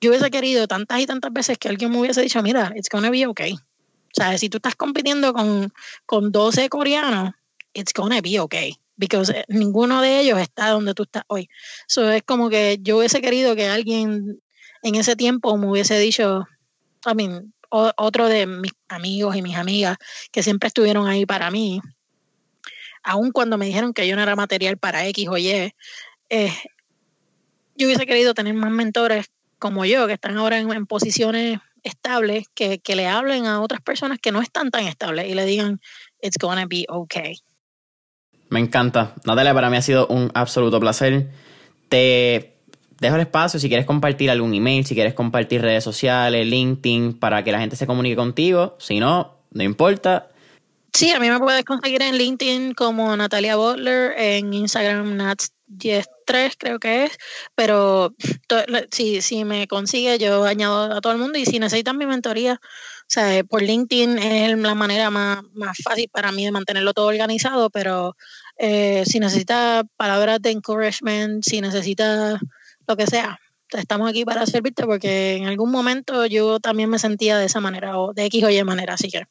yo hubiese querido tantas y tantas veces que alguien me hubiese dicho, mira, it's gonna be okay. O sea, si tú estás compitiendo con, con 12 coreanos, it's gonna be okay. Because eh, ninguno de ellos está donde tú estás hoy. So es como que yo hubiese querido que alguien en ese tiempo me hubiese dicho, I mean, otro de mis amigos y mis amigas que siempre estuvieron ahí para mí, aun cuando me dijeron que yo no era material para X o Y, eh, yo hubiese querido tener más mentores como yo, que están ahora en, en posiciones estables que, que, le hablen a otras personas que no están tan estables y le digan, it's gonna be okay. Me encanta. Natalia, para mí ha sido un absoluto placer. Te dejo el espacio si quieres compartir algún email, si quieres compartir redes sociales, LinkedIn, para que la gente se comunique contigo. Si no, no importa. Sí, a mí me puedes conseguir en LinkedIn como Natalia Butler, en Instagram Nats 10.3 creo que es, pero si, si me consigue yo añado a todo el mundo y si necesitan mi mentoría, o sea, por LinkedIn es la manera más, más fácil para mí de mantenerlo todo organizado, pero eh, si necesita palabras de encouragement, si necesita lo que sea, estamos aquí para servirte porque en algún momento yo también me sentía de esa manera o de X o Y manera, así que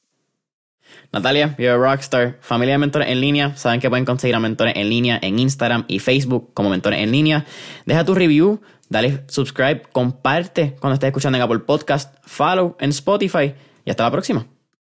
Natalia, you're a rockstar. Familia de Mentores en Línea. Saben que pueden conseguir a Mentores en Línea en Instagram y Facebook como Mentores en Línea. Deja tu review, dale subscribe, comparte cuando estés escuchando en Apple Podcast, follow en Spotify y hasta la próxima.